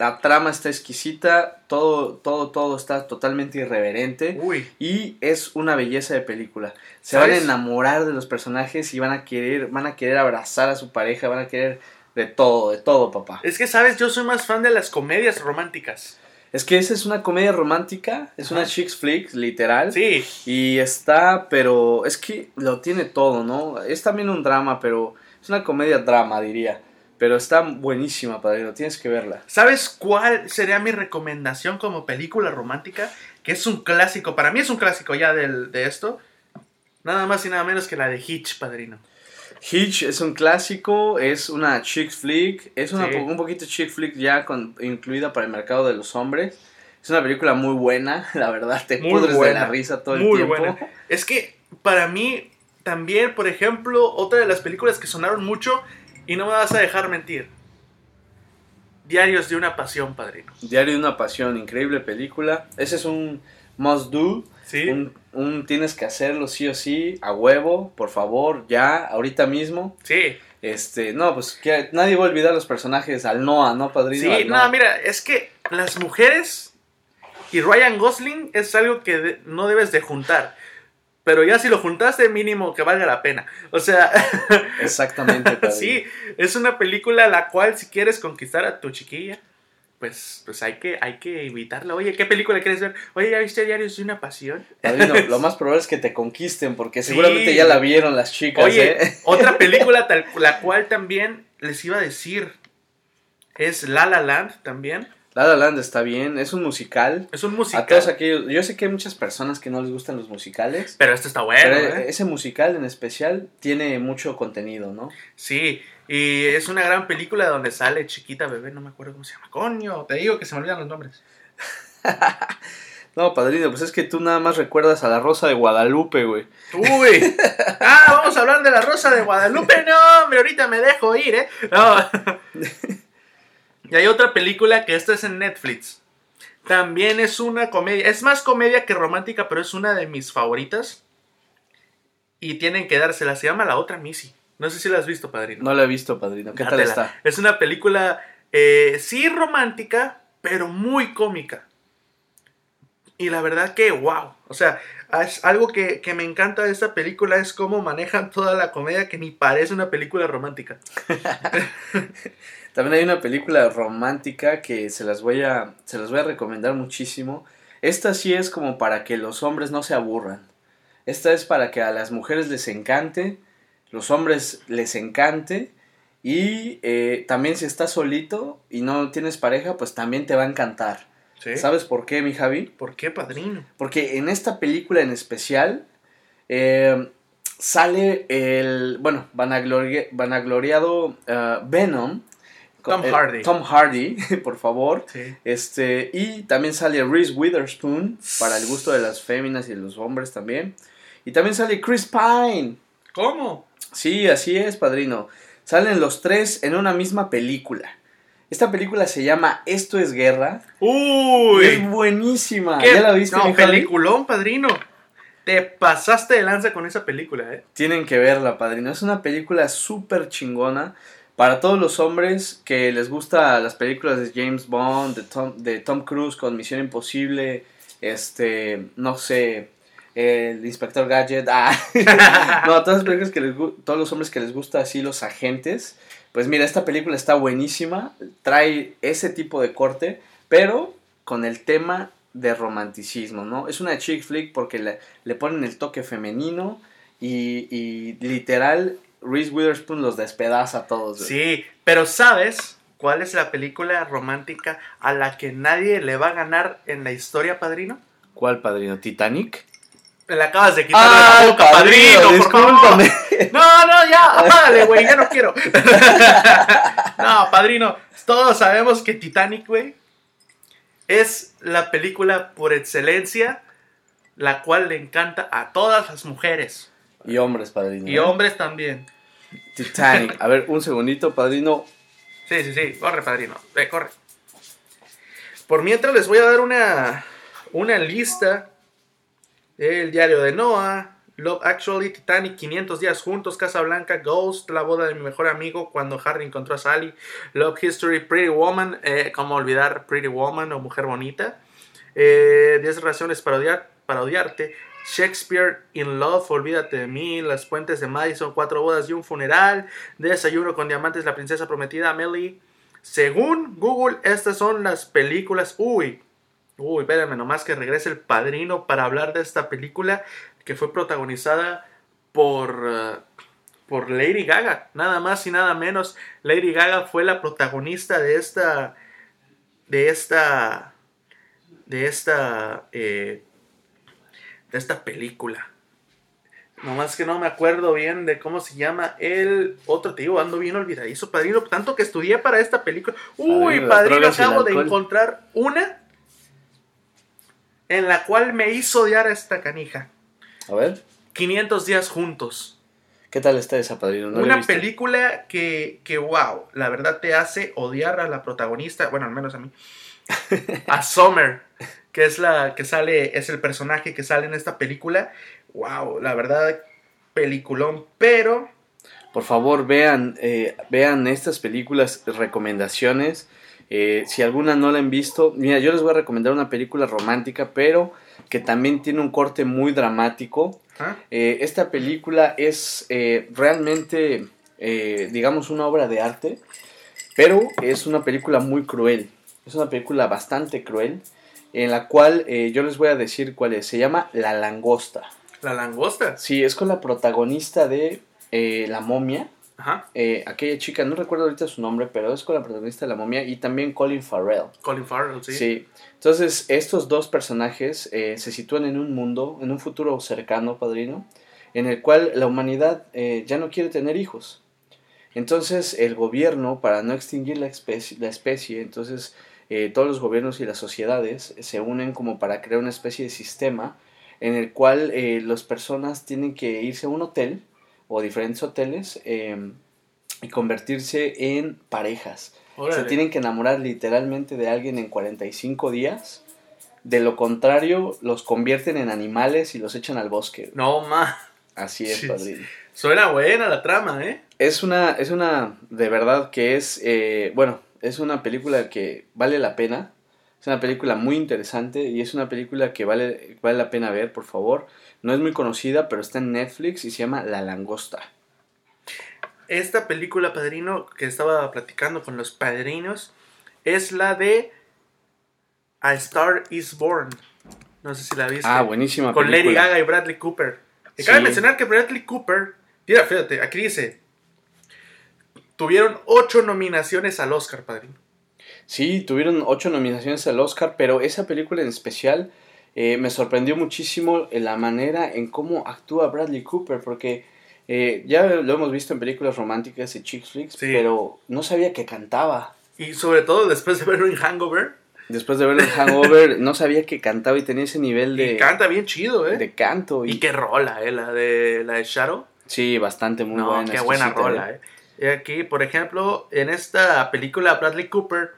Speaker 2: la trama está exquisita, todo, todo, todo está totalmente irreverente.
Speaker 1: Uy.
Speaker 2: Y es una belleza de película. Se
Speaker 1: ¿Sabes?
Speaker 2: van a enamorar de los personajes y van a querer, van a querer abrazar a su pareja, van a querer de todo, de todo, papá.
Speaker 1: Es que, ¿sabes? Yo soy más fan de las comedias románticas.
Speaker 2: Es que esa es una comedia romántica, es una chick flick, literal.
Speaker 1: Sí.
Speaker 2: Y está, pero es que lo tiene todo, ¿no? Es también un drama, pero es una comedia drama, diría. Pero está buenísima, padrino, tienes que verla.
Speaker 1: ¿Sabes cuál sería mi recomendación como película romántica? Que es un clásico. Para mí es un clásico ya del- de esto. Nada más y nada menos que la de Hitch, padrino.
Speaker 2: Hitch es un clásico, es una chick flick, es una
Speaker 1: Sí.
Speaker 2: un poquito chick flick ya con, incluida para el mercado de los hombres. Es una película muy buena, la verdad, te
Speaker 1: Muy
Speaker 2: pudres de la risa todo el
Speaker 1: Muy
Speaker 2: tiempo.
Speaker 1: buena. Es que para mí también, por ejemplo, otra de las películas que sonaron mucho y no me vas a dejar mentir. Diarios de una pasión, padrino.
Speaker 2: Diario de una pasión, increíble película. Ese es un must do,
Speaker 1: Sí.
Speaker 2: un, un tienes que hacerlo sí o sí, a huevo, por favor, ya, ahorita mismo.
Speaker 1: Sí.
Speaker 2: Este, no, pues que nadie va a olvidar los personajes al Noah, ¿no, padrino?
Speaker 1: Sí, no, mira, es que las mujeres y Ryan Gosling es algo que de- no debes de juntar. Pero ya si lo juntaste, mínimo que valga la pena. O sea,
Speaker 2: Exactamente, padrino.
Speaker 1: sí, es una película la cual si quieres conquistar a tu chiquilla, pues, pues hay que, hay que evitarla. Oye, ¿qué película quieres ver? Oye, ¿ya viste Diarios de una Pasión?
Speaker 2: Padrino, lo más probable es que te conquisten, porque seguramente ya la vieron las chicas.
Speaker 1: Oye,
Speaker 2: ¿eh?
Speaker 1: otra película tal, la cual también les iba a decir es La La Land también.
Speaker 2: La La Land está bien, es un musical.
Speaker 1: Es un musical.
Speaker 2: A todos aquellos, yo sé que hay muchas personas que no les gustan los musicales.
Speaker 1: Pero este está bueno.
Speaker 2: Pero
Speaker 1: ¿eh?
Speaker 2: ese musical en especial tiene mucho contenido, ¿no?
Speaker 1: Sí, y es una gran película donde sale chiquita bebé, no me acuerdo cómo se llama. Coño, te digo que se me olvidan los nombres.
Speaker 2: no, padrino, pues es que tú nada más recuerdas a la Rosa de Guadalupe, güey.
Speaker 1: Uy. Ah, vamos a hablar de la Rosa de Guadalupe. No, hombre, ahorita me dejo ir, ¿eh? No. y hay otra película que esta es en Netflix. También es una comedia. Es más comedia que romántica, pero es una de mis favoritas. Y tienen que dársela. Se llama La Otra Missy. No sé si la has visto, padrino.
Speaker 2: No la he visto, padrino. ¿Qué tal está?
Speaker 1: Es una película, eh, sí romántica, pero muy cómica. Y la verdad que, wow. O sea, es algo que, que me encanta de esta película es cómo manejan toda la comedia que ni parece una película romántica.
Speaker 2: También hay una película romántica que se las voy a, se las voy a recomendar muchísimo. Esta sí es como para que los hombres no se aburran. Esta es para que a las mujeres les encante, los hombres les encante y eh, también si estás solito y no tienes pareja, pues también te va a encantar.
Speaker 1: ¿Sí?
Speaker 2: ¿Sabes por qué, mi Javi?
Speaker 1: ¿Por qué, padrino?
Speaker 2: Porque en esta película en especial eh, sale el, bueno, vanagloria- vanagloriado eh, Venom.
Speaker 1: Tom
Speaker 2: Eh,
Speaker 1: Hardy.
Speaker 2: Tom Hardy, por favor.
Speaker 1: Sí.
Speaker 2: Este, y también sale Reese Witherspoon, para el gusto de las féminas y de los hombres también. Y también sale Chris Pine.
Speaker 1: ¿Cómo?
Speaker 2: Sí, así es, padrino. Salen los tres en una misma película. Esta película se llama Esto es Guerra.
Speaker 1: ¡Uy!
Speaker 2: Es buenísima.
Speaker 1: ¿Qué?
Speaker 2: ¿Ya la viste,
Speaker 1: No, peliculón, padrino. Te pasaste de lanza con esa película, ¿eh?
Speaker 2: Tienen que verla, padrino. Es una película súper chingona. Para todos los hombres que les gusta las películas de James Bond, de Tom, de Tom Cruise con Misión Imposible, este, no sé, el Inspector Gadget, ah. no, todas las películas que les todos los hombres que les gusta así los agentes, pues mira, esta película está buenísima, trae ese tipo de corte, pero con el tema de romanticismo, ¿no? Es una chick flick porque le, le ponen el toque femenino y, y literal Reese Witherspoon los despedaza a todos. güey.
Speaker 1: Sí, pero ¿sabes cuál es la película romántica a la que nadie le va a ganar en la historia, padrino?
Speaker 2: ¿Cuál padrino? ¿Titanic?
Speaker 1: Me la acabas de quitar
Speaker 2: ¡Ay,
Speaker 1: la boca, padrino, por
Speaker 2: discúlpame!
Speaker 1: favor. No, no, ya, apágale, güey, ya no quiero. no, padrino, todos sabemos que Titanic, güey, es la película por excelencia, la cual le encanta a todas las mujeres.
Speaker 2: Y hombres, padrino.
Speaker 1: Y
Speaker 2: ¿eh?
Speaker 1: hombres también.
Speaker 2: Titanic. A ver, un segundito, padrino.
Speaker 1: Sí, sí, sí, corre, padrino, ve, corre. Por mientras les voy a dar una, una lista del diario de Noah, Love Actually, Titanic, 500 días juntos, Casa Blanca, Ghost, La boda de mi mejor amigo, Cuando Harry encontró a Sally, Love History, Pretty Woman, eh, cómo olvidar Pretty Woman o Mujer Bonita, eh, 10 razones para, odiar, para odiarte, Shakespeare in Love, Olvídate de mí, Las Puentes de Madison, Cuatro bodas y un funeral, Desayuno con diamantes, La princesa prometida, Amelie. Según Google, estas son las películas. Uy, uy, espérenme nomás que regrese el padrino para hablar de esta película que fue protagonizada por, eh, por Lady Gaga. Nada más y nada menos. Lady Gaga fue la protagonista de esta. De esta. De esta. eh, de esta película. Nomás que no me acuerdo bien de cómo se llama el otro, te digo, ando bien olvidadizo, padrino, tanto que estudié para esta película. Uy,
Speaker 2: Padrino,
Speaker 1: acabo de encontrar una en la cual me hizo odiar a esta canija.
Speaker 2: A ver.
Speaker 1: 500 días juntos.
Speaker 2: ¿Qué tal está esa, padrino? ¿No la he
Speaker 1: Una película que, que, wow, la verdad te hace odiar a la protagonista, bueno, al menos a mí, a Summer, que es la que sale, es el personaje que sale en esta película. Wow, la verdad, peliculón, pero
Speaker 2: Por favor, vean, eh, vean estas películas, recomendaciones. Eh, si alguna no la han visto, mira, yo les voy a recomendar una película romántica, pero que también tiene un corte muy dramático.
Speaker 1: ¿ah?
Speaker 2: Eh, esta película es eh, realmente, digamos, una obra de arte, pero es una película muy cruel. Es una película bastante cruel, en la cual eh, yo les voy a decir cuál es. Se llama La Langosta.
Speaker 1: La langosta.
Speaker 2: Sí, es con la protagonista de eh, La momia.
Speaker 1: Ajá.
Speaker 2: Eh, aquella chica, no recuerdo ahorita su nombre, pero es con la protagonista de La momia y también Colin Farrell.
Speaker 1: Colin Farrell, sí.
Speaker 2: Sí. Entonces, estos dos personajes eh, se sitúan en un mundo, en un futuro cercano, padrino, en el cual la humanidad ya no quiere tener hijos. Entonces, el gobierno, para no extinguir la especie, la especie entonces eh, todos los gobiernos y las sociedades se unen como para crear una especie de sistema en el cual eh, las personas tienen que irse a un hotel o diferentes hoteles eh, y convertirse en parejas.
Speaker 1: Órale.
Speaker 2: Se tienen que enamorar literalmente de alguien en 45 días. De lo contrario, los convierten en animales y los echan al bosque.
Speaker 1: No, ma.
Speaker 2: Así es, padrino.
Speaker 1: Suena buena la trama, ¿eh?
Speaker 2: Es una, es una, de verdad que es, eh, bueno, es una película que vale la pena. Es una película muy interesante y es una película que vale, vale la pena ver, por favor. No es muy conocida, pero está en Netflix y se llama La Langosta.
Speaker 1: Esta película, padrino, que estaba platicando con los padrinos, es la de A Star is Born. No sé si la viste.
Speaker 2: Ah, buenísima
Speaker 1: Con Lady. Gaga y Bradley Cooper. Y cabe mencionar que Bradley Cooper, mira, fíjate, aquí dice, tuvieron ocho nominaciones al Oscar, padrino.
Speaker 2: Sí, tuvieron ocho nominaciones al Oscar, pero esa película en especial eh, me sorprendió muchísimo en la manera en cómo actúa Bradley Cooper, porque eh, ya lo hemos visto en películas románticas y chick flicks,
Speaker 1: Sí.
Speaker 2: pero no sabía que cantaba.
Speaker 1: Y sobre todo después de verlo en Hangover,
Speaker 2: Después de ver el Hangover, no sabía que cantaba y tenía ese nivel
Speaker 1: y
Speaker 2: de,
Speaker 1: canta bien chido, ¿eh?
Speaker 2: de canto. Y,
Speaker 1: Y qué rola, ¿eh? La de, la de Shadow.
Speaker 2: Sí, bastante, muy
Speaker 1: no,
Speaker 2: buena.
Speaker 1: qué buena rola, ¿eh? Y aquí, por ejemplo, en esta película Bradley Cooper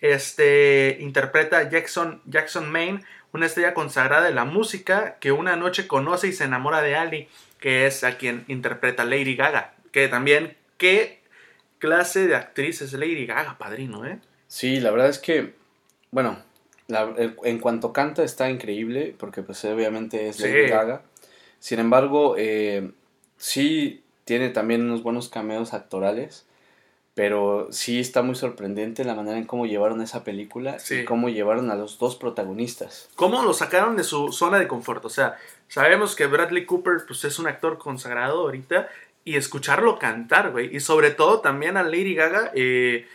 Speaker 1: este, interpreta a Jackson, Jackson Maine, una estrella consagrada de la música que una noche conoce y se enamora de Ali, que es a quien interpreta Lady Gaga. Que también, qué clase de actriz es Lady Gaga, padrino, ¿eh?
Speaker 2: Sí, la verdad es que, bueno, la- en cuanto canta está increíble, porque pues obviamente es Lady
Speaker 1: Sí.
Speaker 2: Gaga. Sin embargo, eh, sí tiene también unos buenos cameos actorales, pero sí está muy sorprendente la manera en cómo llevaron esa película
Speaker 1: Sí.
Speaker 2: y cómo llevaron a los dos protagonistas.
Speaker 1: ¿Cómo lo sacaron de su zona de confort? O sea, sabemos que Bradley Cooper pues, es un actor consagrado ahorita y escucharlo cantar, güey. Y sobre todo también a Lady Gaga, eh,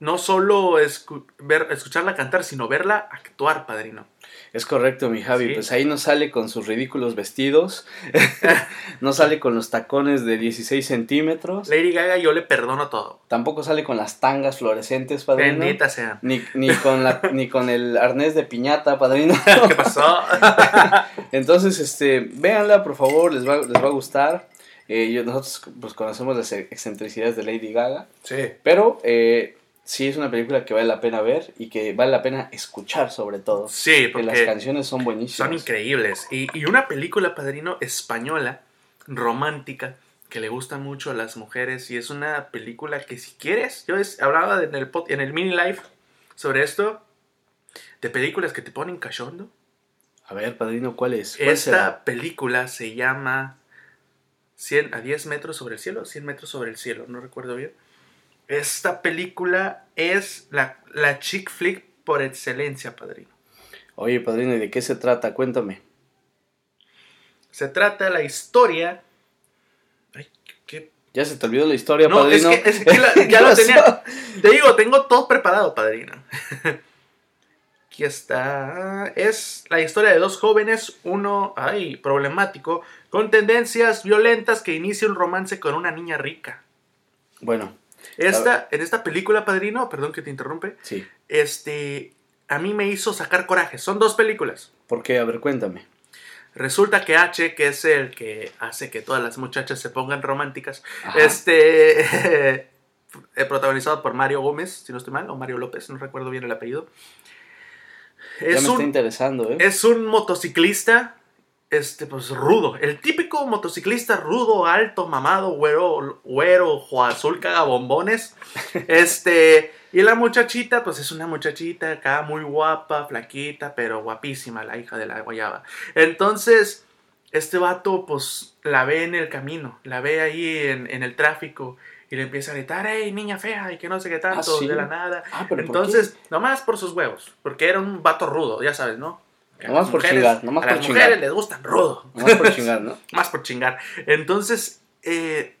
Speaker 1: no solo escu- ver, escucharla cantar, sino verla actuar, padrino.
Speaker 2: Es correcto, mi Javi.
Speaker 1: Sí.
Speaker 2: Pues ahí no sale con sus ridículos vestidos, no sale con los tacones de 16 centímetros,
Speaker 1: Lady Gaga yo le perdono todo.
Speaker 2: tampoco sale con las tangas fluorescentes, padrino.
Speaker 1: Bendita sea.
Speaker 2: Ni, ni, con la, ni con el arnés de piñata, padrino.
Speaker 1: ¿Qué pasó?
Speaker 2: Entonces, este, véanla, por favor, les va, les va a gustar. Eh, yo- nosotros pues, conocemos las excentricidades de Lady Gaga,
Speaker 1: sí.
Speaker 2: pero eh, sí es una película que vale la pena ver y que vale la pena escuchar sobre todo.
Speaker 1: Sí,
Speaker 2: Que las
Speaker 1: porque
Speaker 2: canciones son buenísimas.
Speaker 1: son increíbles. Y, y una película, padrino, española, romántica, que le gusta mucho a las mujeres. Y es una película que si quieres, yo es- hablaba en el, pod- en el mini live sobre esto, de películas que te ponen cachondo.
Speaker 2: A ver, padrino, ¿cuál es? ¿Cuál
Speaker 1: Esta
Speaker 2: será?
Speaker 1: película se llama 100 a 10 metros sobre el cielo, 100 metros sobre el cielo, no recuerdo bien. Esta película es la, la chick flick por excelencia, padrino.
Speaker 2: Oye, padrino, ¿y de qué se trata? Cuéntame.
Speaker 1: Se trata la historia. Ay, qué.
Speaker 2: Ya se te olvidó la historia,
Speaker 1: No, es
Speaker 2: padrino.
Speaker 1: que, es que la-
Speaker 2: ¿Qué
Speaker 1: ya lo tenía. Te digo, tengo todo preparado, padrino. Aquí está. Es la historia de dos jóvenes, uno, ay, problemático, con tendencias violentas que inicia un romance con una niña rica.
Speaker 2: Bueno,
Speaker 1: Esta, en esta película, padrino, perdón que te interrumpe,
Speaker 2: sí.
Speaker 1: este, a mí me hizo sacar coraje. Son dos películas.
Speaker 2: ¿Por qué? A ver, cuéntame.
Speaker 1: Resulta que H, que es el que hace que todas las muchachas se pongan románticas,
Speaker 2: Ajá.
Speaker 1: este, eh, protagonizado por Mario Gómez, si no estoy mal, o Mario López, no recuerdo bien el apellido.
Speaker 2: ya
Speaker 1: Es
Speaker 2: me está
Speaker 1: un,
Speaker 2: interesando, ¿eh?
Speaker 1: es un motociclista, este, pues rudo, el típico motociclista rudo, alto, mamado, güero, güero, ojo azul, caga bombones. Este, y la muchachita, pues es una muchachita acá muy guapa, flaquita, pero guapísima, la hija de la guayaba. Entonces, este vato, pues la ve en el camino, la ve ahí en, en el tráfico y le empieza a gritar, hey, niña fea, y que no sé qué tanto,
Speaker 2: ¿sí?
Speaker 1: de la nada.
Speaker 2: Ah, pero ¿por
Speaker 1: Entonces, nomás por sus huevos, porque era un vato rudo, ya sabes, ¿no?
Speaker 2: Nomás por
Speaker 1: mujeres-
Speaker 2: chingar, nomás
Speaker 1: a
Speaker 2: por
Speaker 1: las
Speaker 2: chingar.
Speaker 1: mujeres les gustan rudo.
Speaker 2: Nomás por chingar, ¿no?
Speaker 1: Más por chingar. Entonces, eh,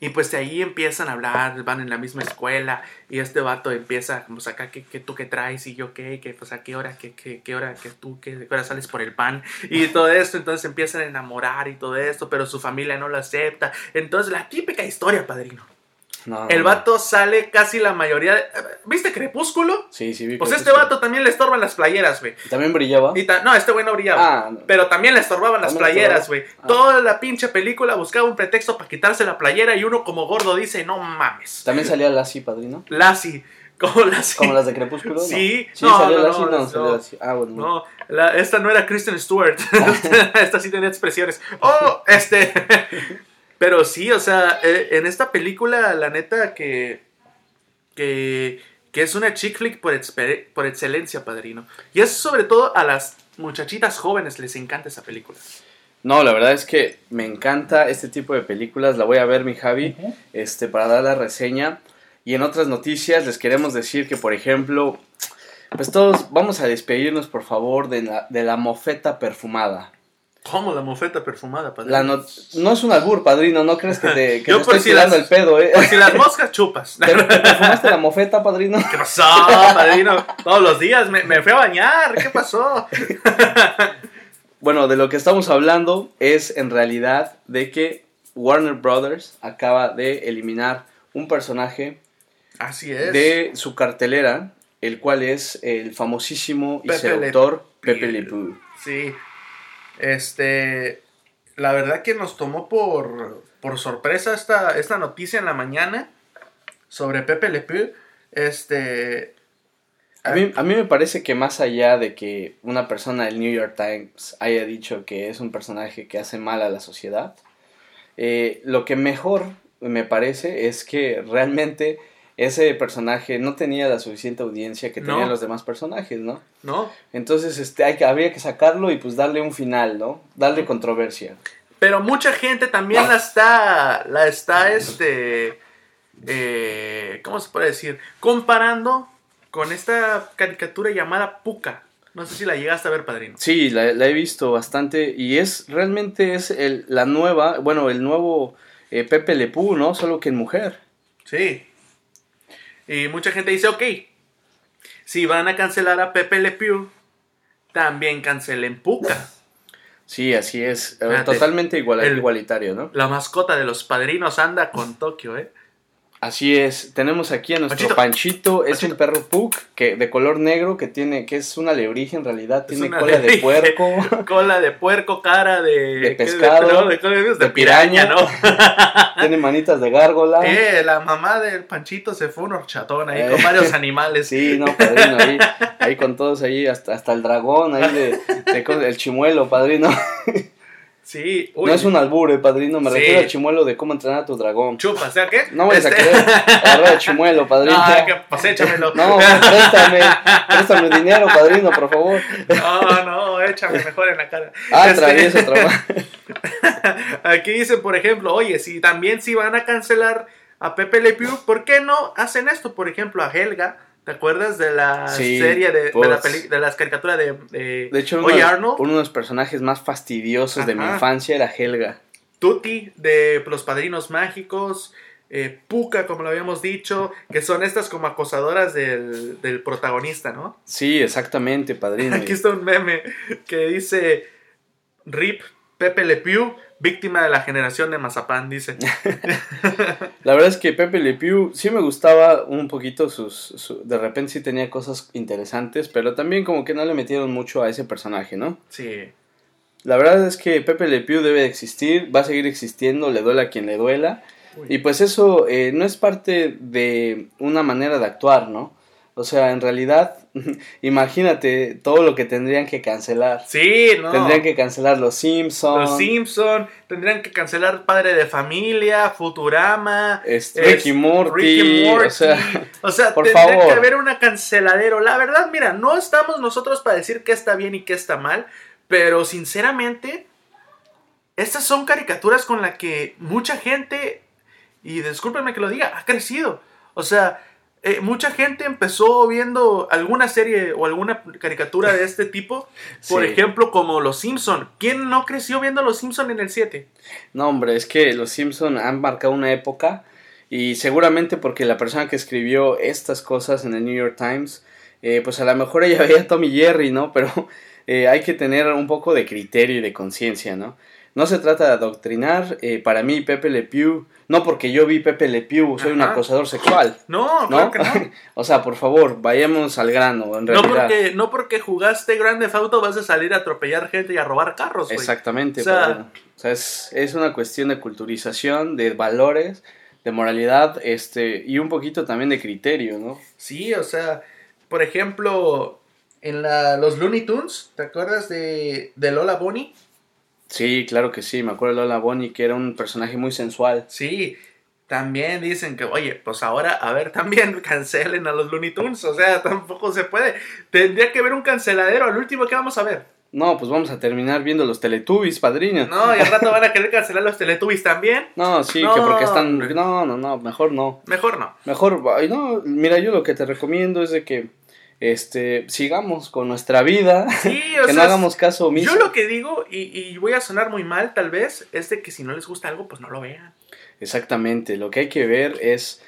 Speaker 1: y pues de ahí empiezan a hablar, van en la misma escuela, y este vato empieza, pues acá, que, tú qué traes? Y yo qué, que pues a qué hora, qué, qué, qué hora, que tú, qué, qué hora sales por el pan, y todo esto, entonces empiezan a enamorar y todo esto, pero su familia no lo acepta. Entonces, la típica historia, padrino.
Speaker 2: No,
Speaker 1: El vato sale casi la mayoría. de- ¿Viste Crepúsculo?
Speaker 2: Sí, sí, vi
Speaker 1: Pues este
Speaker 2: sí.
Speaker 1: vato también le estorban las playeras, güey.
Speaker 2: ¿También brillaba?
Speaker 1: Y ta- No, este güey no brillaba.
Speaker 2: Ah, no.
Speaker 1: Pero también le estorbaban las playeras, güey.
Speaker 2: Ah.
Speaker 1: Toda la pinche película buscaba un pretexto para quitarse la playera y uno como gordo dice, no mames.
Speaker 2: ¿También salía Lassie, padrino?
Speaker 1: Lassie. Como Lassie.
Speaker 2: ¿Como las de Crepúsculo? No.
Speaker 1: Sí.
Speaker 2: Sí,
Speaker 1: No,
Speaker 2: salió
Speaker 1: no,
Speaker 2: Lassie,
Speaker 1: no,
Speaker 2: no,
Speaker 1: no.
Speaker 2: salió Lassie. Ah, bueno.
Speaker 1: No, la- esta no era Kristen Stewart. esta sí tenía expresiones. Oh, este. Pero sí, o sea, eh, en esta película, la neta que. que. que es una chick flick por, por excelencia, padrino. Y es sobre todo a las muchachitas jóvenes les encanta esa película.
Speaker 2: No, la verdad es que me encanta este tipo de películas. La voy a ver, mi Javi, este, para dar la reseña. Y en otras noticias les queremos decir que, por ejemplo, pues todos vamos a despedirnos, por favor, de la, de la mofeta perfumada.
Speaker 1: Como la mofeta perfumada, padrino.
Speaker 2: La no, no es un albur, padrino, no crees que te, que
Speaker 1: Yo
Speaker 2: te
Speaker 1: por
Speaker 2: estoy
Speaker 1: si
Speaker 2: tirando
Speaker 1: las-
Speaker 2: el pedo, ¿eh?
Speaker 1: Por si las moscas chupas.
Speaker 2: ¿Te, te perfumaste la mofeta, padrino?
Speaker 1: ¿Qué pasó, padrino? Todos los días me, me fui a bañar. ¿Qué pasó?
Speaker 2: Bueno, de lo que estamos hablando es en realidad de que Warner Brothers acaba de eliminar un personaje
Speaker 1: Así es.
Speaker 2: de su cartelera, el cual es el famosísimo y
Speaker 1: Pepe
Speaker 2: seductor. Pepe Le Pew.
Speaker 1: Sí. Este. La verdad que nos tomó por, por sorpresa esta, esta noticia en la mañana sobre Pepe Le Pew. Este.
Speaker 2: A mí, a mí me parece que más allá de que una persona del New York Times haya dicho que es un personaje que hace mal a la sociedad, eh, lo que mejor me parece es que realmente ese personaje no tenía la suficiente audiencia que
Speaker 1: No.
Speaker 2: tenían los demás personajes, ¿no?
Speaker 1: ¿No?
Speaker 2: Entonces, este, hay que, habría que sacarlo y pues darle un final, ¿no? Darle controversia.
Speaker 1: Pero mucha gente también la está. La está, este. eh, ¿Cómo se puede decir? Comparando con esta caricatura llamada Puka. No sé si la llegaste a ver, padrino.
Speaker 2: Sí, la, la he visto bastante y es realmente es el, la nueva, bueno, el nuevo eh, Pepe Le Pew, ¿no? Solo que en mujer.
Speaker 1: Sí. Y mucha gente dice, ok, si van a cancelar a Pepe Le Pew, también cancelen Puka.
Speaker 2: Sí, así es. eh,
Speaker 1: Fíjate,
Speaker 2: totalmente igual,
Speaker 1: el-
Speaker 2: igualitario, ¿no?
Speaker 1: La mascota de los padrinos anda con Tokio, ¿eh?
Speaker 2: Así es. Tenemos aquí a nuestro
Speaker 1: Panchito.
Speaker 2: Panchito. Es
Speaker 1: Panchito.
Speaker 2: un perro pug que de color negro que tiene, que es una alebrije en realidad.
Speaker 1: Es
Speaker 2: Tiene cola de puerco.
Speaker 1: Cola de puerco, cara de...
Speaker 2: De pescado,
Speaker 1: De, de- de piraña, ¿no?
Speaker 2: tiene manitas de gárgola.
Speaker 1: eh, la mamá del Panchito se fue un horchatón ahí
Speaker 2: Eh.
Speaker 1: con varios animales.
Speaker 2: Sí, no, padrino, ahí, ahí con todos ahí, hasta, hasta el dragón, ahí de, de el chimuelo, padrino.
Speaker 1: Sí, uy,
Speaker 2: No es un albure, padrino, me
Speaker 1: Sí.
Speaker 2: refiero al chimuelo de cómo entrenar a tu dragón.
Speaker 1: chupa, ¿sea qué?
Speaker 2: No vayas
Speaker 1: Este-
Speaker 2: a querer agarrar al chimuelo, padrino.
Speaker 1: No, que, pues échamelo.
Speaker 2: No, préstame, préstame dinero, padrino, por favor.
Speaker 1: No, no, échame mejor en la cara.
Speaker 2: Ah,
Speaker 1: Este-
Speaker 2: travieso, travieso.
Speaker 1: Aquí dicen, por ejemplo, oye, si también si van a cancelar a Pepe Le Pew, ¿por qué no hacen esto? Por ejemplo, a Helga. ¿Te acuerdas de la
Speaker 2: Sí,
Speaker 1: serie de, de, la peli- de las caricaturas de, de,
Speaker 2: De hecho, uno,
Speaker 1: Oye Arnold?
Speaker 2: uno de los personajes más fastidiosos de mi infancia era Helga.
Speaker 1: Tutti de Los Padrinos Mágicos, eh, Puka, como lo habíamos dicho, que son estas como acosadoras del, del protagonista, ¿no?
Speaker 2: Sí, exactamente, padrino.
Speaker 1: Aquí está un meme que dice Rip Pepe Le Pew, víctima de la generación de Mazapán, dice.
Speaker 2: La verdad es que Pepe Le Pew sí me gustaba un poquito sus, su- de repente sí tenía cosas interesantes, pero también como que no le metieron mucho a ese personaje, ¿no?
Speaker 1: Sí.
Speaker 2: La verdad es que Pepe Le Pew debe de existir, va a seguir existiendo, le duela a quien le duela.
Speaker 1: Uy.
Speaker 2: Y pues eso eh, no es parte de una manera de actuar, ¿no? O sea, en realidad, imagínate todo lo que tendrían que cancelar.
Speaker 1: Sí, no.
Speaker 2: Tendrían que cancelar Los Simpsons.
Speaker 1: Los Simpson tendrían que cancelar Padre de Familia, Futurama,
Speaker 2: Este,
Speaker 1: es-
Speaker 2: Ricky Morty,
Speaker 1: Ricky Morty.
Speaker 2: o sea,
Speaker 1: O sea,
Speaker 2: por
Speaker 1: tendría
Speaker 2: favor.
Speaker 1: que haber una canceladero. La verdad, mira, no estamos nosotros para decir qué está bien y qué está mal, pero sinceramente, estas son caricaturas con las que mucha gente y discúlpenme que lo diga, ha crecido. O sea, eh, mucha gente empezó viendo alguna serie o alguna caricatura de este tipo, por
Speaker 2: Sí.
Speaker 1: ejemplo, como Los Simpson. ¿Quién no creció viendo Los Simpson en el 7?
Speaker 2: No, hombre, es que los Simpson han marcado una época y seguramente porque la persona que escribió estas cosas en el New York Times, eh, pues a lo mejor ella veía a Tommy Jerry, ¿no? Pero eh, hay que tener un poco de criterio y de conciencia, ¿no? No se trata de adoctrinar. eh, para mí, Pepe Le Pew, no porque yo vi Pepe Le Pew, soy un acosador sexual,
Speaker 1: No,
Speaker 2: ¿no?
Speaker 1: claro que no.
Speaker 2: o sea, por favor, vayamos al grano, en
Speaker 1: No
Speaker 2: realidad.
Speaker 1: porque, no porque jugaste Grande Auto vas a salir a atropellar gente y a robar carros, güey.
Speaker 2: Exactamente,
Speaker 1: O sea-.
Speaker 2: O sea, es, es una cuestión de culturización, de valores, de moralidad, este, y un poquito también de criterio, ¿no?
Speaker 1: Sí, o sea, por ejemplo, en la, los Looney Tunes, ¿te acuerdas de, de Lola Bonnie?
Speaker 2: Sí, claro que sí, me acuerdo de Lola Bonnie, que era un personaje muy sensual.
Speaker 1: Sí, también dicen que, oye, pues ahora, a ver, también cancelen a los Looney Tunes, o sea, tampoco se puede. Tendría que haber un canceladero, al último que vamos a ver.
Speaker 2: No, pues vamos a terminar viendo los Teletubbies, padrino.
Speaker 1: No, y al rato van a querer cancelar los Teletubbies también.
Speaker 2: No, sí,
Speaker 1: No,
Speaker 2: que porque están... No, no, no, mejor no.
Speaker 1: Mejor no.
Speaker 2: Mejor, no, mira, yo lo que te recomiendo es de que, este, sigamos con nuestra vida,
Speaker 1: Sí, o
Speaker 2: que
Speaker 1: sea,
Speaker 2: no hagamos caso omiso.
Speaker 1: Yo lo que digo, y, y voy a sonar muy mal tal vez, es de que si no les gusta algo, pues no lo vean.
Speaker 2: Exactamente, lo que hay que ver es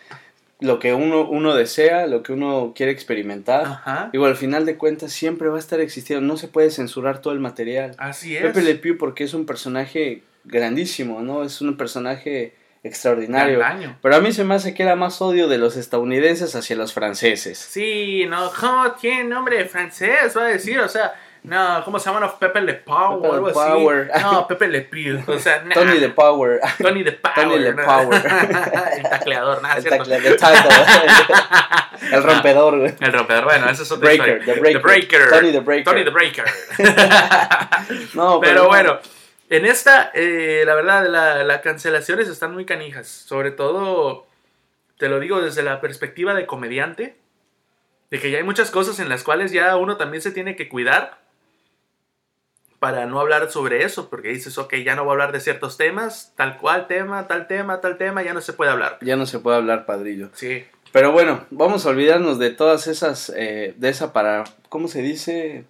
Speaker 2: lo que uno, uno desea, lo que uno quiere experimentar.
Speaker 1: Ajá.
Speaker 2: Digo, al final de cuentas siempre va a estar existiendo, no se puede censurar todo el material.
Speaker 1: Así es.
Speaker 2: Pepe Le Pew porque es un personaje grandísimo, ¿no? Es un personaje extraordinario. Pero a mí se me hace que era más odio de los estadounidenses hacia los franceses.
Speaker 1: Sí, no, ¿cómo tiene nombre francés? Va a decir, o sea, no, ¿cómo se llama? No, Pepe Le Pau
Speaker 2: Pepe
Speaker 1: algo
Speaker 2: Power.
Speaker 1: así. No, Pepe Le Pew. O sea, nah.
Speaker 2: Tony the Power.
Speaker 1: Tony the Power.
Speaker 2: Tony the
Speaker 1: ¿no?
Speaker 2: Power.
Speaker 1: el tacleador, nada,
Speaker 2: el, el rompedor, güey.
Speaker 1: El romper, bueno, eso es otra
Speaker 2: Breaker,
Speaker 1: historia.
Speaker 2: the breaker.
Speaker 1: breaker.
Speaker 2: Tony the Breaker.
Speaker 1: Tony the Breaker.
Speaker 2: No,
Speaker 1: Pero bueno, en esta, eh, la verdad, la- las cancelaciones están muy canijas. Sobre todo, te lo digo desde la perspectiva de comediante, de que ya hay muchas cosas en las cuales ya uno también se tiene que cuidar para no hablar sobre eso, porque dices, ok, ya no voy a hablar de ciertos temas, tal cual tema, tal tema, tal tema, ya no se puede hablar.
Speaker 2: Ya no se puede hablar, padrillo.
Speaker 1: Sí,
Speaker 2: Pero bueno, vamos a olvidarnos de todas esas, eh, de esa para, ¿cómo se dice?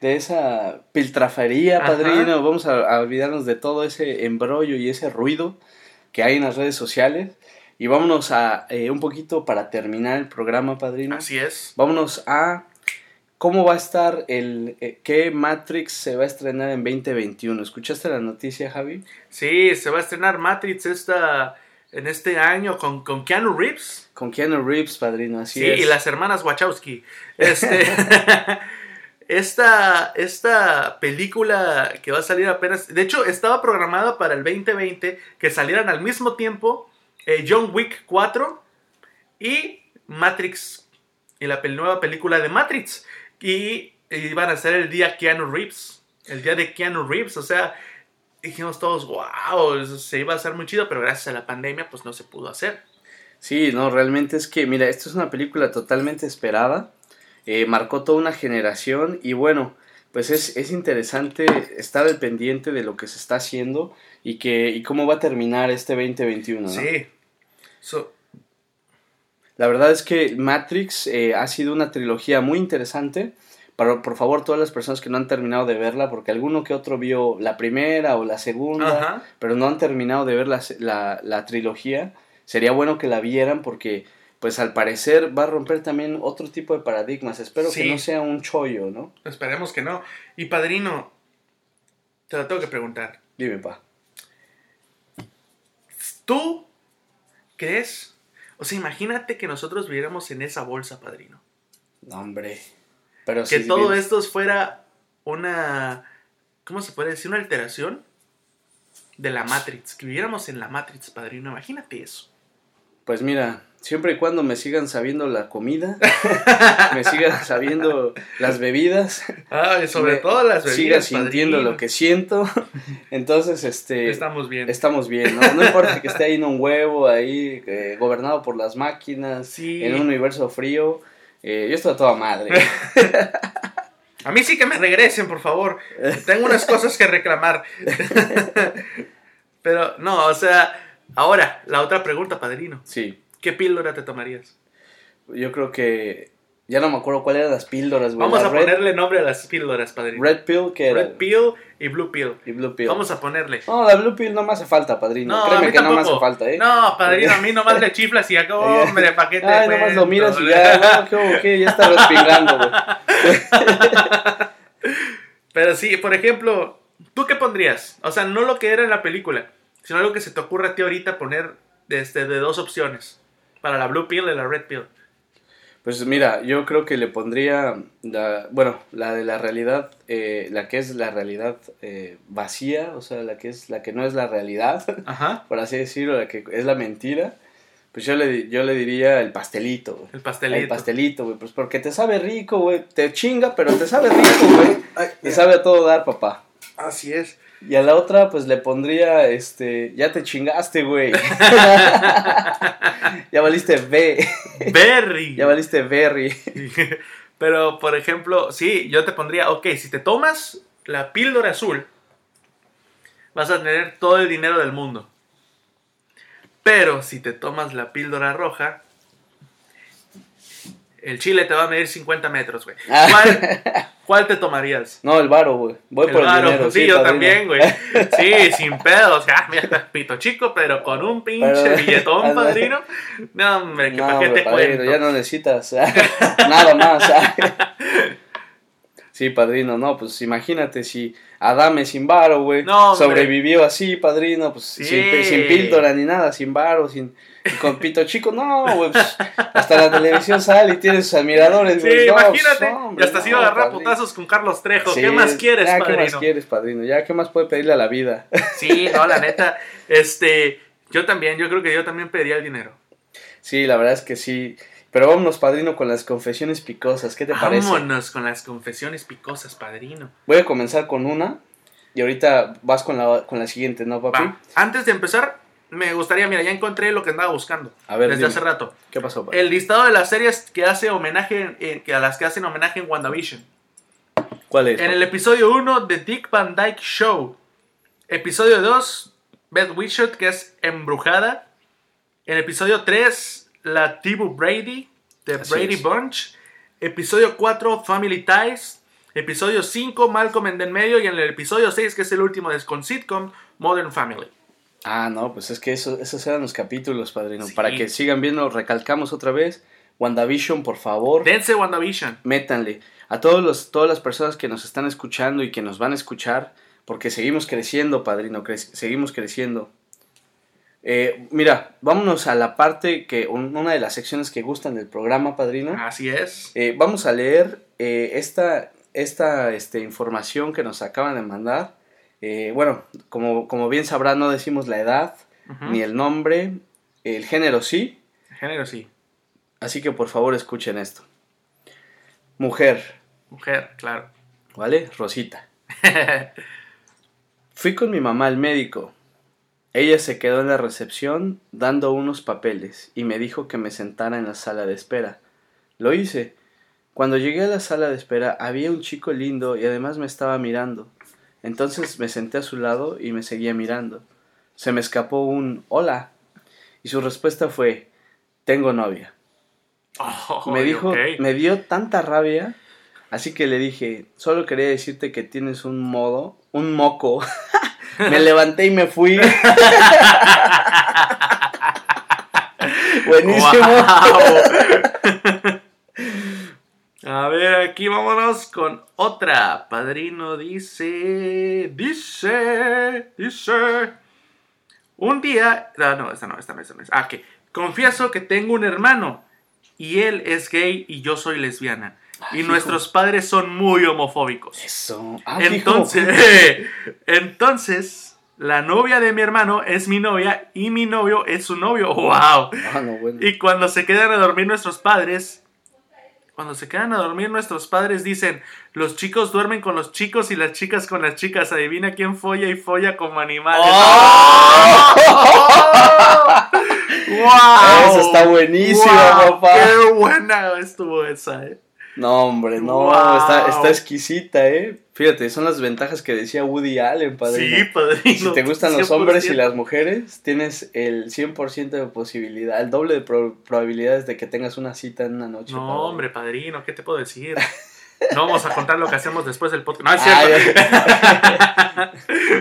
Speaker 2: De esa piltrafería,
Speaker 1: Ajá.
Speaker 2: padrino. Vamos a, a olvidarnos de todo ese embrollo y ese ruido que hay en las redes sociales. Y vámonos a eh, un poquito para terminar el programa, padrino.
Speaker 1: así es.
Speaker 2: Vámonos a cómo va a estar el, eh, qué Matrix se va a estrenar en 2021. ¿Escuchaste la noticia, Javi?
Speaker 1: Sí, se va a estrenar Matrix esta, en este año con, con Keanu Reeves.
Speaker 2: Con Keanu Reeves, padrino, así
Speaker 1: Sí,
Speaker 2: es.
Speaker 1: y las hermanas Wachowski. Este, esta, esta película que va a salir apenas. De hecho, estaba programada para el 2020 que salieran al mismo tiempo eh, John Wick 4 y Matrix. Y la nueva película de Matrix. Y iban a ser el día Keanu Reeves. El día de Keanu Reeves. O sea, dijimos todos, wow, se iba a hacer muy chido, pero gracias a la pandemia, pues no se pudo hacer.
Speaker 2: Sí, no, realmente es que, mira, esto es una película totalmente esperada, eh, marcó toda una generación y bueno, pues es, es interesante estar al pendiente de lo que se está haciendo y, que, y cómo va a terminar este 2021. ¿no?
Speaker 1: Sí. So-
Speaker 2: La verdad es que Matrix eh, ha sido una trilogía muy interesante. Pero, por favor, todas las personas que no han terminado de verla, porque alguno que otro vio la primera o la segunda,
Speaker 1: Ajá.
Speaker 2: pero no han terminado de ver la, la, la trilogía, sería bueno que la vieran porque, pues al parecer, va a romper también otro tipo de paradigmas. Espero que no sea un chollo, ¿no?
Speaker 1: Esperemos que no. Y padrino, te lo tengo que preguntar.
Speaker 2: Dime, pa.
Speaker 1: ¿Tú crees? O sea, imagínate que nosotros viviéramos en esa bolsa, padrino.
Speaker 2: No, hombre. Pero
Speaker 1: Que
Speaker 2: si
Speaker 1: todo
Speaker 2: bien-
Speaker 1: esto fuera una. ¿Cómo se puede decir? Una alteración de la Matrix. Que viviéramos en la Matrix, padrino. Imagínate eso.
Speaker 2: Pues mira, siempre y cuando me sigan sabiendo la comida, me sigan sabiendo las bebidas,
Speaker 1: Ay, sobre todo las
Speaker 2: siga
Speaker 1: bebidas,
Speaker 2: sintiendo
Speaker 1: padrino.
Speaker 2: lo que siento, entonces este
Speaker 1: Estamos bien.
Speaker 2: estamos bien, ¿no? No importa que esté ahí en un huevo, ahí eh, gobernado por las máquinas,
Speaker 1: Sí.
Speaker 2: en un universo frío, eh, yo estoy a toda madre.
Speaker 1: A mí sí que me regresen, por favor. Tengo unas cosas que reclamar. Pero no, o sea, Ahora, la otra pregunta, padrino.
Speaker 2: Sí.
Speaker 1: ¿Qué píldora te tomarías?
Speaker 2: Yo creo que. Ya no me acuerdo cuáles eran las píldoras, güey.
Speaker 1: Vamos
Speaker 2: La
Speaker 1: a
Speaker 2: red,
Speaker 1: ponerle nombre a las píldoras, padrino.
Speaker 2: Red Pill, que era.
Speaker 1: Red pill y blue pill.
Speaker 2: Y Blue Pill.
Speaker 1: Vamos a ponerle.
Speaker 2: No, la Blue Pill no me hace falta, padrino.
Speaker 1: No, a
Speaker 2: Créeme
Speaker 1: mí
Speaker 2: que no me
Speaker 1: tampoco.
Speaker 2: hace falta, ¿eh?
Speaker 1: No, padrino, a mí nomás le chiflas y acá, hombre, ¿para qué te
Speaker 2: Ay, nomás lo miras y ya, no, ¿qué, qué? ya está respingando, güey.
Speaker 1: Pero sí, por ejemplo, ¿tú qué pondrías? O sea, no lo que era en la película, sino algo que se te ocurra a ti ahorita poner este, de dos opciones. Para la blue pill y la red pill.
Speaker 2: Pues mira, yo creo que le pondría, la, bueno, la de la realidad, eh, la que es la realidad eh, vacía, o sea, la que es la que no es la realidad,
Speaker 1: Ajá.
Speaker 2: por así decirlo, la que es la mentira. Pues yo le, di- yo le diría el pastelito, güey.
Speaker 1: El pastelito.
Speaker 2: El pastelito, güey. Pues porque te sabe rico, güey. Te chinga, pero te sabe rico, güey. Te sabe a todo dar, papá.
Speaker 1: Así es.
Speaker 2: Y a la otra, pues le pondría, este, ya te chingaste, güey. ya valiste B.
Speaker 1: Berry.
Speaker 2: ya valiste berry.
Speaker 1: Pero, por ejemplo, sí, yo te pondría, ok, si te tomas la píldora azul, vas a tener todo el dinero del mundo. Pero si te tomas la píldora roja, el chile te va a medir 50 metros, güey.
Speaker 2: Ah.
Speaker 1: ¿Cuál, cuál te tomarías?
Speaker 2: No, el varo, güey. Voy
Speaker 1: El
Speaker 2: por el dinero.
Speaker 1: sí, yo
Speaker 2: padrino.
Speaker 1: también, güey. Sí, sin pedos. Ah, mira, pito chico, pero con un pinche
Speaker 2: Pero-
Speaker 1: billetón, padrino. No, hombre, que
Speaker 2: No,
Speaker 1: para qué
Speaker 2: hombre,
Speaker 1: te
Speaker 2: padrino,
Speaker 1: cuento.
Speaker 2: ya no necesitas nada más. Sí, padrino, no, pues imagínate si Adame sin varo, güey,
Speaker 1: No,
Speaker 2: sobrevivió así, padrino, pues
Speaker 1: Sí.
Speaker 2: sin, sin píldora ni nada, sin varo, sin con pito chico, no, güey, pues, hasta la televisión sale y tiene sus admiradores,
Speaker 1: Sí,
Speaker 2: güey. no,
Speaker 1: imagínate.
Speaker 2: no, hombre,
Speaker 1: y hasta se iba a
Speaker 2: no,
Speaker 1: agarrar putazos con Carlos Trejo.
Speaker 2: Sí,
Speaker 1: ¿Qué más quieres,
Speaker 2: ya,
Speaker 1: padrino?
Speaker 2: ¿qué más quieres, padrino? Ya, ¿qué más puede pedirle a la vida?
Speaker 1: Sí, no, la neta. Este, yo también, yo creo que yo también pediría el dinero.
Speaker 2: sí, la verdad es que sí. Pero vámonos, padrino, con las confesiones picosas, ¿qué te parece?
Speaker 1: Vámonos con las confesiones picosas, padrino.
Speaker 2: Voy a comenzar con una y ahorita vas con la, con la siguiente, ¿no, papi?
Speaker 1: Va. Antes de empezar, me gustaría, mira, ya encontré lo que andaba buscando.
Speaker 2: A ver,
Speaker 1: desde
Speaker 2: dime.
Speaker 1: hace rato.
Speaker 2: ¿Qué pasó, papi?
Speaker 1: El listado de las series que hace homenaje, eh, que a las que hacen homenaje en WandaVision.
Speaker 2: ¿Cuál es?
Speaker 1: En
Speaker 2: papi?
Speaker 1: el episodio 1 de Dick Van Dyke Show. Episodio 2, Beth Wishart, que es embrujada. En el episodio 3, la tribu Brady, de
Speaker 2: Así
Speaker 1: Brady
Speaker 2: es.
Speaker 1: Bunch. Episodio 4, Family Ties. Episodio 5, Malcolm en el medio. Y en el episodio 6, que es el último de con sitcom, Modern Family.
Speaker 2: Ah, no, pues es que eso, esos eran los capítulos, padrino.
Speaker 1: Sí.
Speaker 2: Para que sigan viendo, recalcamos otra vez. WandaVision, por favor,
Speaker 1: Dense WandaVision.
Speaker 2: métanle. A todos los, todas las personas que nos están escuchando y que nos van a escuchar, porque seguimos creciendo, padrino, cre- seguimos creciendo. Eh, mira, vámonos a la parte que, un- una de las secciones que gustan del programa, padrino.
Speaker 1: Así es.
Speaker 2: Eh, vamos a leer eh, esta, esta este, información que nos acaban de mandar. Eh, bueno, como, como bien sabrán, no decimos la edad, ni el nombre, el género sí.
Speaker 1: Género sí.
Speaker 2: Así que por favor escuchen esto. Mujer,
Speaker 1: Mujer, claro.
Speaker 2: ¿vale? Rosita. Fui con mi mamá al médico. Ella se quedó en la recepción dando unos papeles y me dijo que me sentara en la sala de espera. Lo hice. Cuando llegué a la sala de espera había un chico lindo y además me estaba mirando. Entonces me senté a su lado y me seguía mirando. Se me escapó un hola y su respuesta fue tengo novia.
Speaker 1: Oh,
Speaker 2: me dijo, me dio tanta rabia, así que le dije, solo quería decirte que tienes un modo, un moco. me levanté y me fui. Buenísimo.
Speaker 1: A ver, aquí vámonos con otra. Padrino dice, dice, dice. Un día, ah, no, esta no, esta no, esta no. Ah, que confieso que tengo un hermano y él es gay y yo soy lesbiana. Y nuestros padres son muy homofóbicos.
Speaker 2: Eso. Ah,
Speaker 1: Entonces, entonces, la novia de mi hermano es mi novia y mi novio es su novio. ¡Wow!
Speaker 2: Ah, no, bueno.
Speaker 1: Y cuando se quedan a dormir nuestros padres, cuando se quedan a dormir nuestros padres dicen, los chicos duermen con los chicos y las chicas con las chicas. Adivina quién folla y folla como animales. ¡Wow!
Speaker 2: Esa está buenísima,
Speaker 1: ¡Wow!
Speaker 2: papá.
Speaker 1: ¡Qué buena estuvo esa, eh!
Speaker 2: No, hombre, no,
Speaker 1: Wow.
Speaker 2: está, está exquisita, ¿eh? Fíjate, son las ventajas que decía Woody Allen, padrino.
Speaker 1: Sí, padrino.
Speaker 2: Si te gustan los hombres y
Speaker 1: 100%.
Speaker 2: las mujeres, tienes el 100% de posibilidad, el doble de pro- probabilidades de que tengas una cita en una noche.
Speaker 1: No,
Speaker 2: padrino.
Speaker 1: hombre, padrino, ¿qué te puedo decir? No vamos a contar lo que hacemos después del podcast. No, es
Speaker 2: Ah,
Speaker 1: cierto.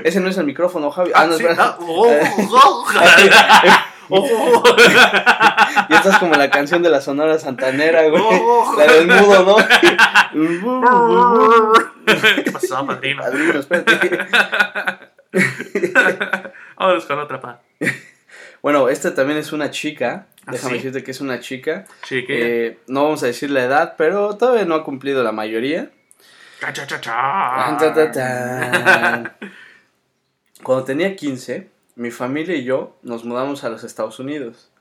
Speaker 2: Ese no es el micrófono, Javi. Ah,
Speaker 1: Ah,
Speaker 2: no,
Speaker 1: sí,
Speaker 2: espera.
Speaker 1: ah, oh, oh, oh.
Speaker 2: Y esta es como la canción de la Sonora Santanera, güey.
Speaker 1: Oh.
Speaker 2: La del mudo, ¿no?
Speaker 1: ¿Qué pasó, padrino?
Speaker 2: Padrino, espérate.
Speaker 1: Vámonos con otra, pa.
Speaker 2: Bueno, esta también es una chica.
Speaker 1: ¿Ah,
Speaker 2: Déjame
Speaker 1: sí?
Speaker 2: decirte que es una chica. Eh, no vamos a decir la edad, pero todavía no ha cumplido la mayoría.
Speaker 1: Cha, cha, cha.
Speaker 2: Cuando tenía 15, mi familia y yo nos mudamos a los Estados Unidos.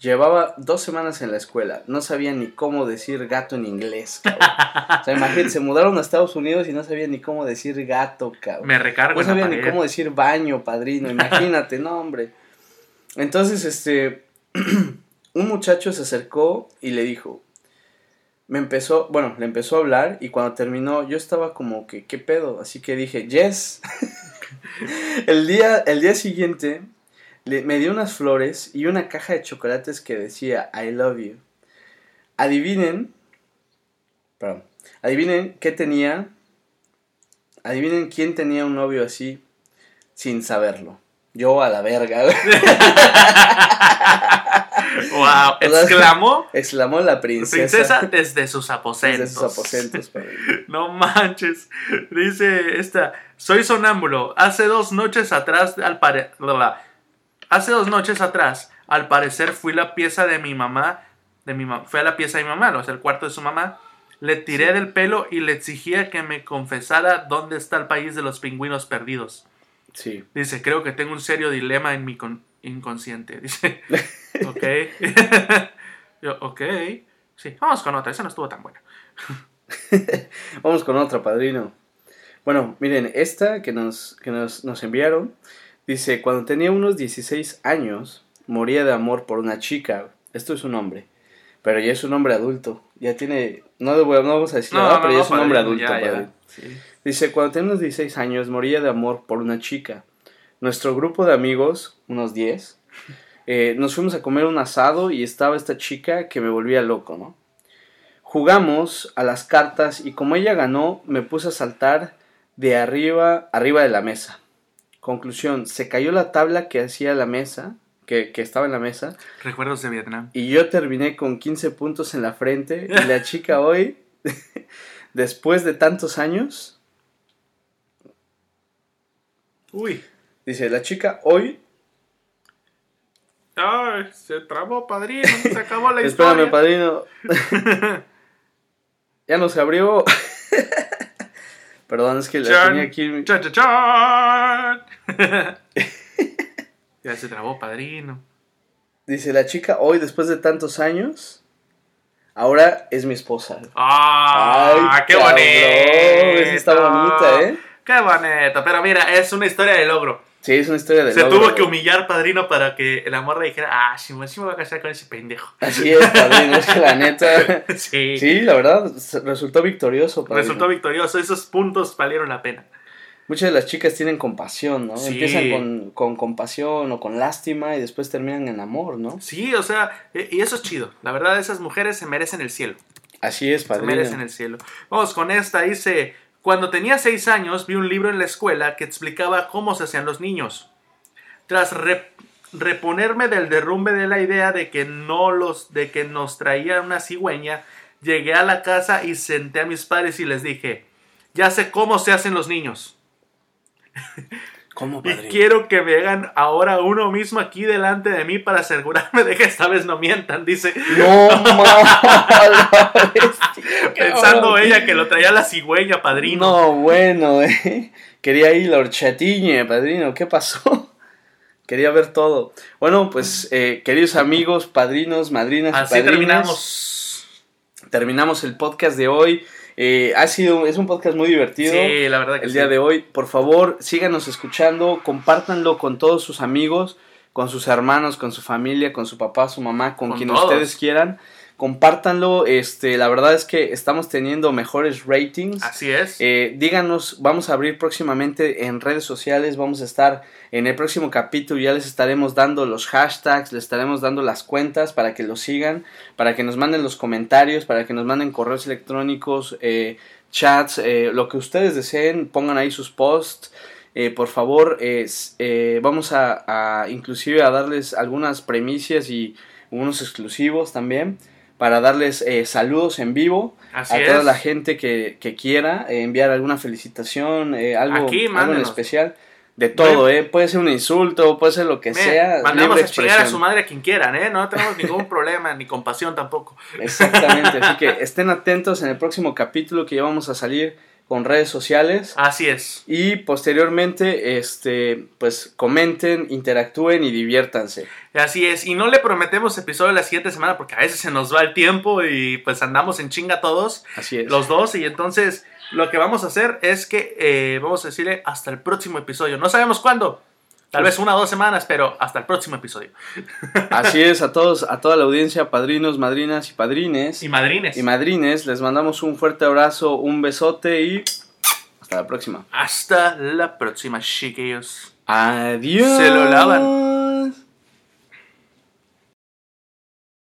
Speaker 2: Llevaba dos semanas en la escuela. No sabía ni cómo decir gato en inglés. cabrón. O sea, imagínate, se mudaron a Estados Unidos y no sabía ni cómo decir gato, cabrón.
Speaker 1: Me recargo
Speaker 2: No
Speaker 1: en la
Speaker 2: sabía ni
Speaker 1: pared.
Speaker 2: cómo decir baño, padrino. Imagínate, no, hombre. Entonces, este. un muchacho se acercó y le dijo. Me empezó, bueno, le empezó a hablar y cuando terminó yo estaba como que, ¿qué pedo? Así que dije, yes. el, día, el día siguiente le, me dio unas flores y una caja de chocolates que decía, I love you. Adivinen, perdón, adivinen qué tenía, adivinen quién tenía un novio así sin saberlo. Yo a la verga, güey.
Speaker 1: Wow, exclamó
Speaker 2: exclamó la princesa.
Speaker 1: princesa desde sus aposentos.
Speaker 2: Desde sus aposentos.
Speaker 1: No manches. Dice esta, soy sonámbulo. Hace dos noches atrás, al pare... bla, bla. Hace dos noches atrás, al parecer fui la pieza de mi mamá, de mi mamá, fue a la pieza de mi mamá, o sea, el cuarto de su mamá. Le tiré del pelo y le exigía que me confesara dónde está el país de los pingüinos perdidos.
Speaker 2: Sí.
Speaker 1: Dice, creo que tengo un serio dilema en mi con- inconsciente. Dice, ok. Yo, ok. Sí, vamos con otra, esa no estuvo tan buena.
Speaker 2: Vamos con otra, padrino. Bueno, miren, esta que nos, que nos, nos enviaron dice: Cuando tenía unos 16 años, moría de amor por una chica. Esto es un hombre, pero ya es un hombre adulto. Ya tiene. No, no vamos a decir nada, pero ya es un hombre adulto.
Speaker 1: ya, ya.
Speaker 2: padrino.
Speaker 1: Sí.
Speaker 2: Dice: Cuando tenía unos 16 años, moría de amor por una chica. Nuestro grupo de amigos, unos 10, eh, nos fuimos a comer un asado y estaba esta chica que me volvía loco, ¿no? Jugamos a las cartas y como ella ganó, me puse a saltar de arriba, arriba de la mesa. Conclusión, se cayó la tabla que hacía la mesa, que, que estaba en la mesa,
Speaker 1: Recuerdos de Vietnam.
Speaker 2: y yo terminé con 15 puntos en la frente. Y la chica hoy, después de tantos años,
Speaker 1: Uy.
Speaker 2: dice, la chica hoy,
Speaker 1: Ay, se trabó, padrino. Se acabó la historia.
Speaker 2: espérame padrino, ya no se abrió. Perdón, es que la tenía aquí.
Speaker 1: chan, chan, chan. ya se trabó, padrino.
Speaker 2: Dice, la chica hoy, después de tantos años, ahora es mi esposa.
Speaker 1: ¡Ah!
Speaker 2: Ay,
Speaker 1: ¡Qué
Speaker 2: cabrón,
Speaker 1: bonito!
Speaker 2: esa está bonita, ¿eh?
Speaker 1: ¡Qué bonito! Pero mira, es una historia de logro.
Speaker 2: Sí, es una historia de
Speaker 1: Se
Speaker 2: logro,
Speaker 1: tuvo que humillar, padrino, para que la morra dijera, ah, sí, me sí me voy a casar con ese pendejo.
Speaker 2: Así es, padrino, es que la neta...
Speaker 1: sí.
Speaker 2: Sí, la verdad, se- resultó victorioso, padrino.
Speaker 1: Resultó victorioso. Esos puntos valieron la pena.
Speaker 2: Muchas de las chicas tienen compasión, ¿no?
Speaker 1: Sí.
Speaker 2: Empiezan con, con compasión o con lástima y después terminan en amor, ¿no?
Speaker 1: Sí, o sea, e- y eso es chido. La verdad, esas mujeres se merecen el cielo.
Speaker 2: Así es,
Speaker 1: Se
Speaker 2: padrino.
Speaker 1: merecen el cielo. Vamos con esta. Dice, cuando tenía seis años vi un libro en la escuela que explicaba cómo se hacían los niños. Tras re- reponerme del derrumbe de la idea de que no los, de que nos traía una cigüeña, llegué a la casa y senté a mis padres y les dije, ya sé cómo se hacen los niños.
Speaker 2: ¿Cómo,
Speaker 1: Y quiero que me hagan ahora uno mismo aquí delante de mí para asegurarme de que esta vez no mientan, dice.
Speaker 2: No,
Speaker 1: Pensando ella que lo traía la cigüeña, padrino.
Speaker 2: No, bueno, eh. Quería ir la horchatiña, padrino. ¿Qué pasó? Quería ver todo. Bueno, pues, eh, queridos amigos, padrinos, madrinas y
Speaker 1: Así
Speaker 2: padrinos,
Speaker 1: terminamos.
Speaker 2: Terminamos el podcast de hoy. Eh, ha sido, es un podcast muy divertido.
Speaker 1: Sí, la verdad que
Speaker 2: el
Speaker 1: sí.
Speaker 2: día de hoy. Por favor, síganos escuchando, compártanlo con todos sus amigos, con sus hermanos, con su familia, con su papá, su mamá, con,
Speaker 1: Con
Speaker 2: quien
Speaker 1: todos.
Speaker 2: ustedes quieran. Compártanlo. Este, la verdad es que estamos teniendo mejores ratings.
Speaker 1: Así es.
Speaker 2: Eh, díganos, vamos a abrir próximamente en redes sociales, vamos a estar en el próximo capítulo, ya les estaremos dando los hashtags, les estaremos dando las cuentas para que los sigan, para que nos manden los comentarios, para que nos manden correos electrónicos, eh, chats, eh, lo que ustedes deseen, pongan ahí sus posts. Eh, por favor, vamos a, a, inclusive a darles algunas premicias y unos exclusivos también para darles eh, saludos en vivo
Speaker 1: Así
Speaker 2: a
Speaker 1: es.
Speaker 2: toda la gente que, que quiera eh, enviar alguna felicitación, eh, algo,
Speaker 1: Aquí,
Speaker 2: algo en especial. De todo, ¿eh? Puede ser un insulto, puede ser lo que sea.
Speaker 1: mandamos a chingar a su madre a quien quieran, ¿eh? No tenemos ningún problema, ni compasión tampoco.
Speaker 2: Exactamente, así que estén atentos en el próximo capítulo que ya vamos a salir con redes sociales.
Speaker 1: Así es.
Speaker 2: Y posteriormente, este, pues comenten, interactúen y diviértanse.
Speaker 1: Así es. Y no le prometemos episodio la siguiente semana porque a veces se nos va el tiempo y pues andamos en chinga todos,
Speaker 2: Así es.
Speaker 1: los dos. Y entonces lo que vamos a hacer es que eh, vamos a decirle hasta el próximo episodio. No sabemos cuándo. Tal vez una o dos semanas, pero hasta el próximo episodio.
Speaker 2: Así es, a todos, a toda la audiencia, padrinos, madrinas y padrines
Speaker 1: Y madrines.
Speaker 2: y madrines, les mandamos un fuerte abrazo, un besote y hasta la próxima.
Speaker 1: hasta la próxima, chiquillos.
Speaker 2: Adiós.
Speaker 1: Se lo lavan.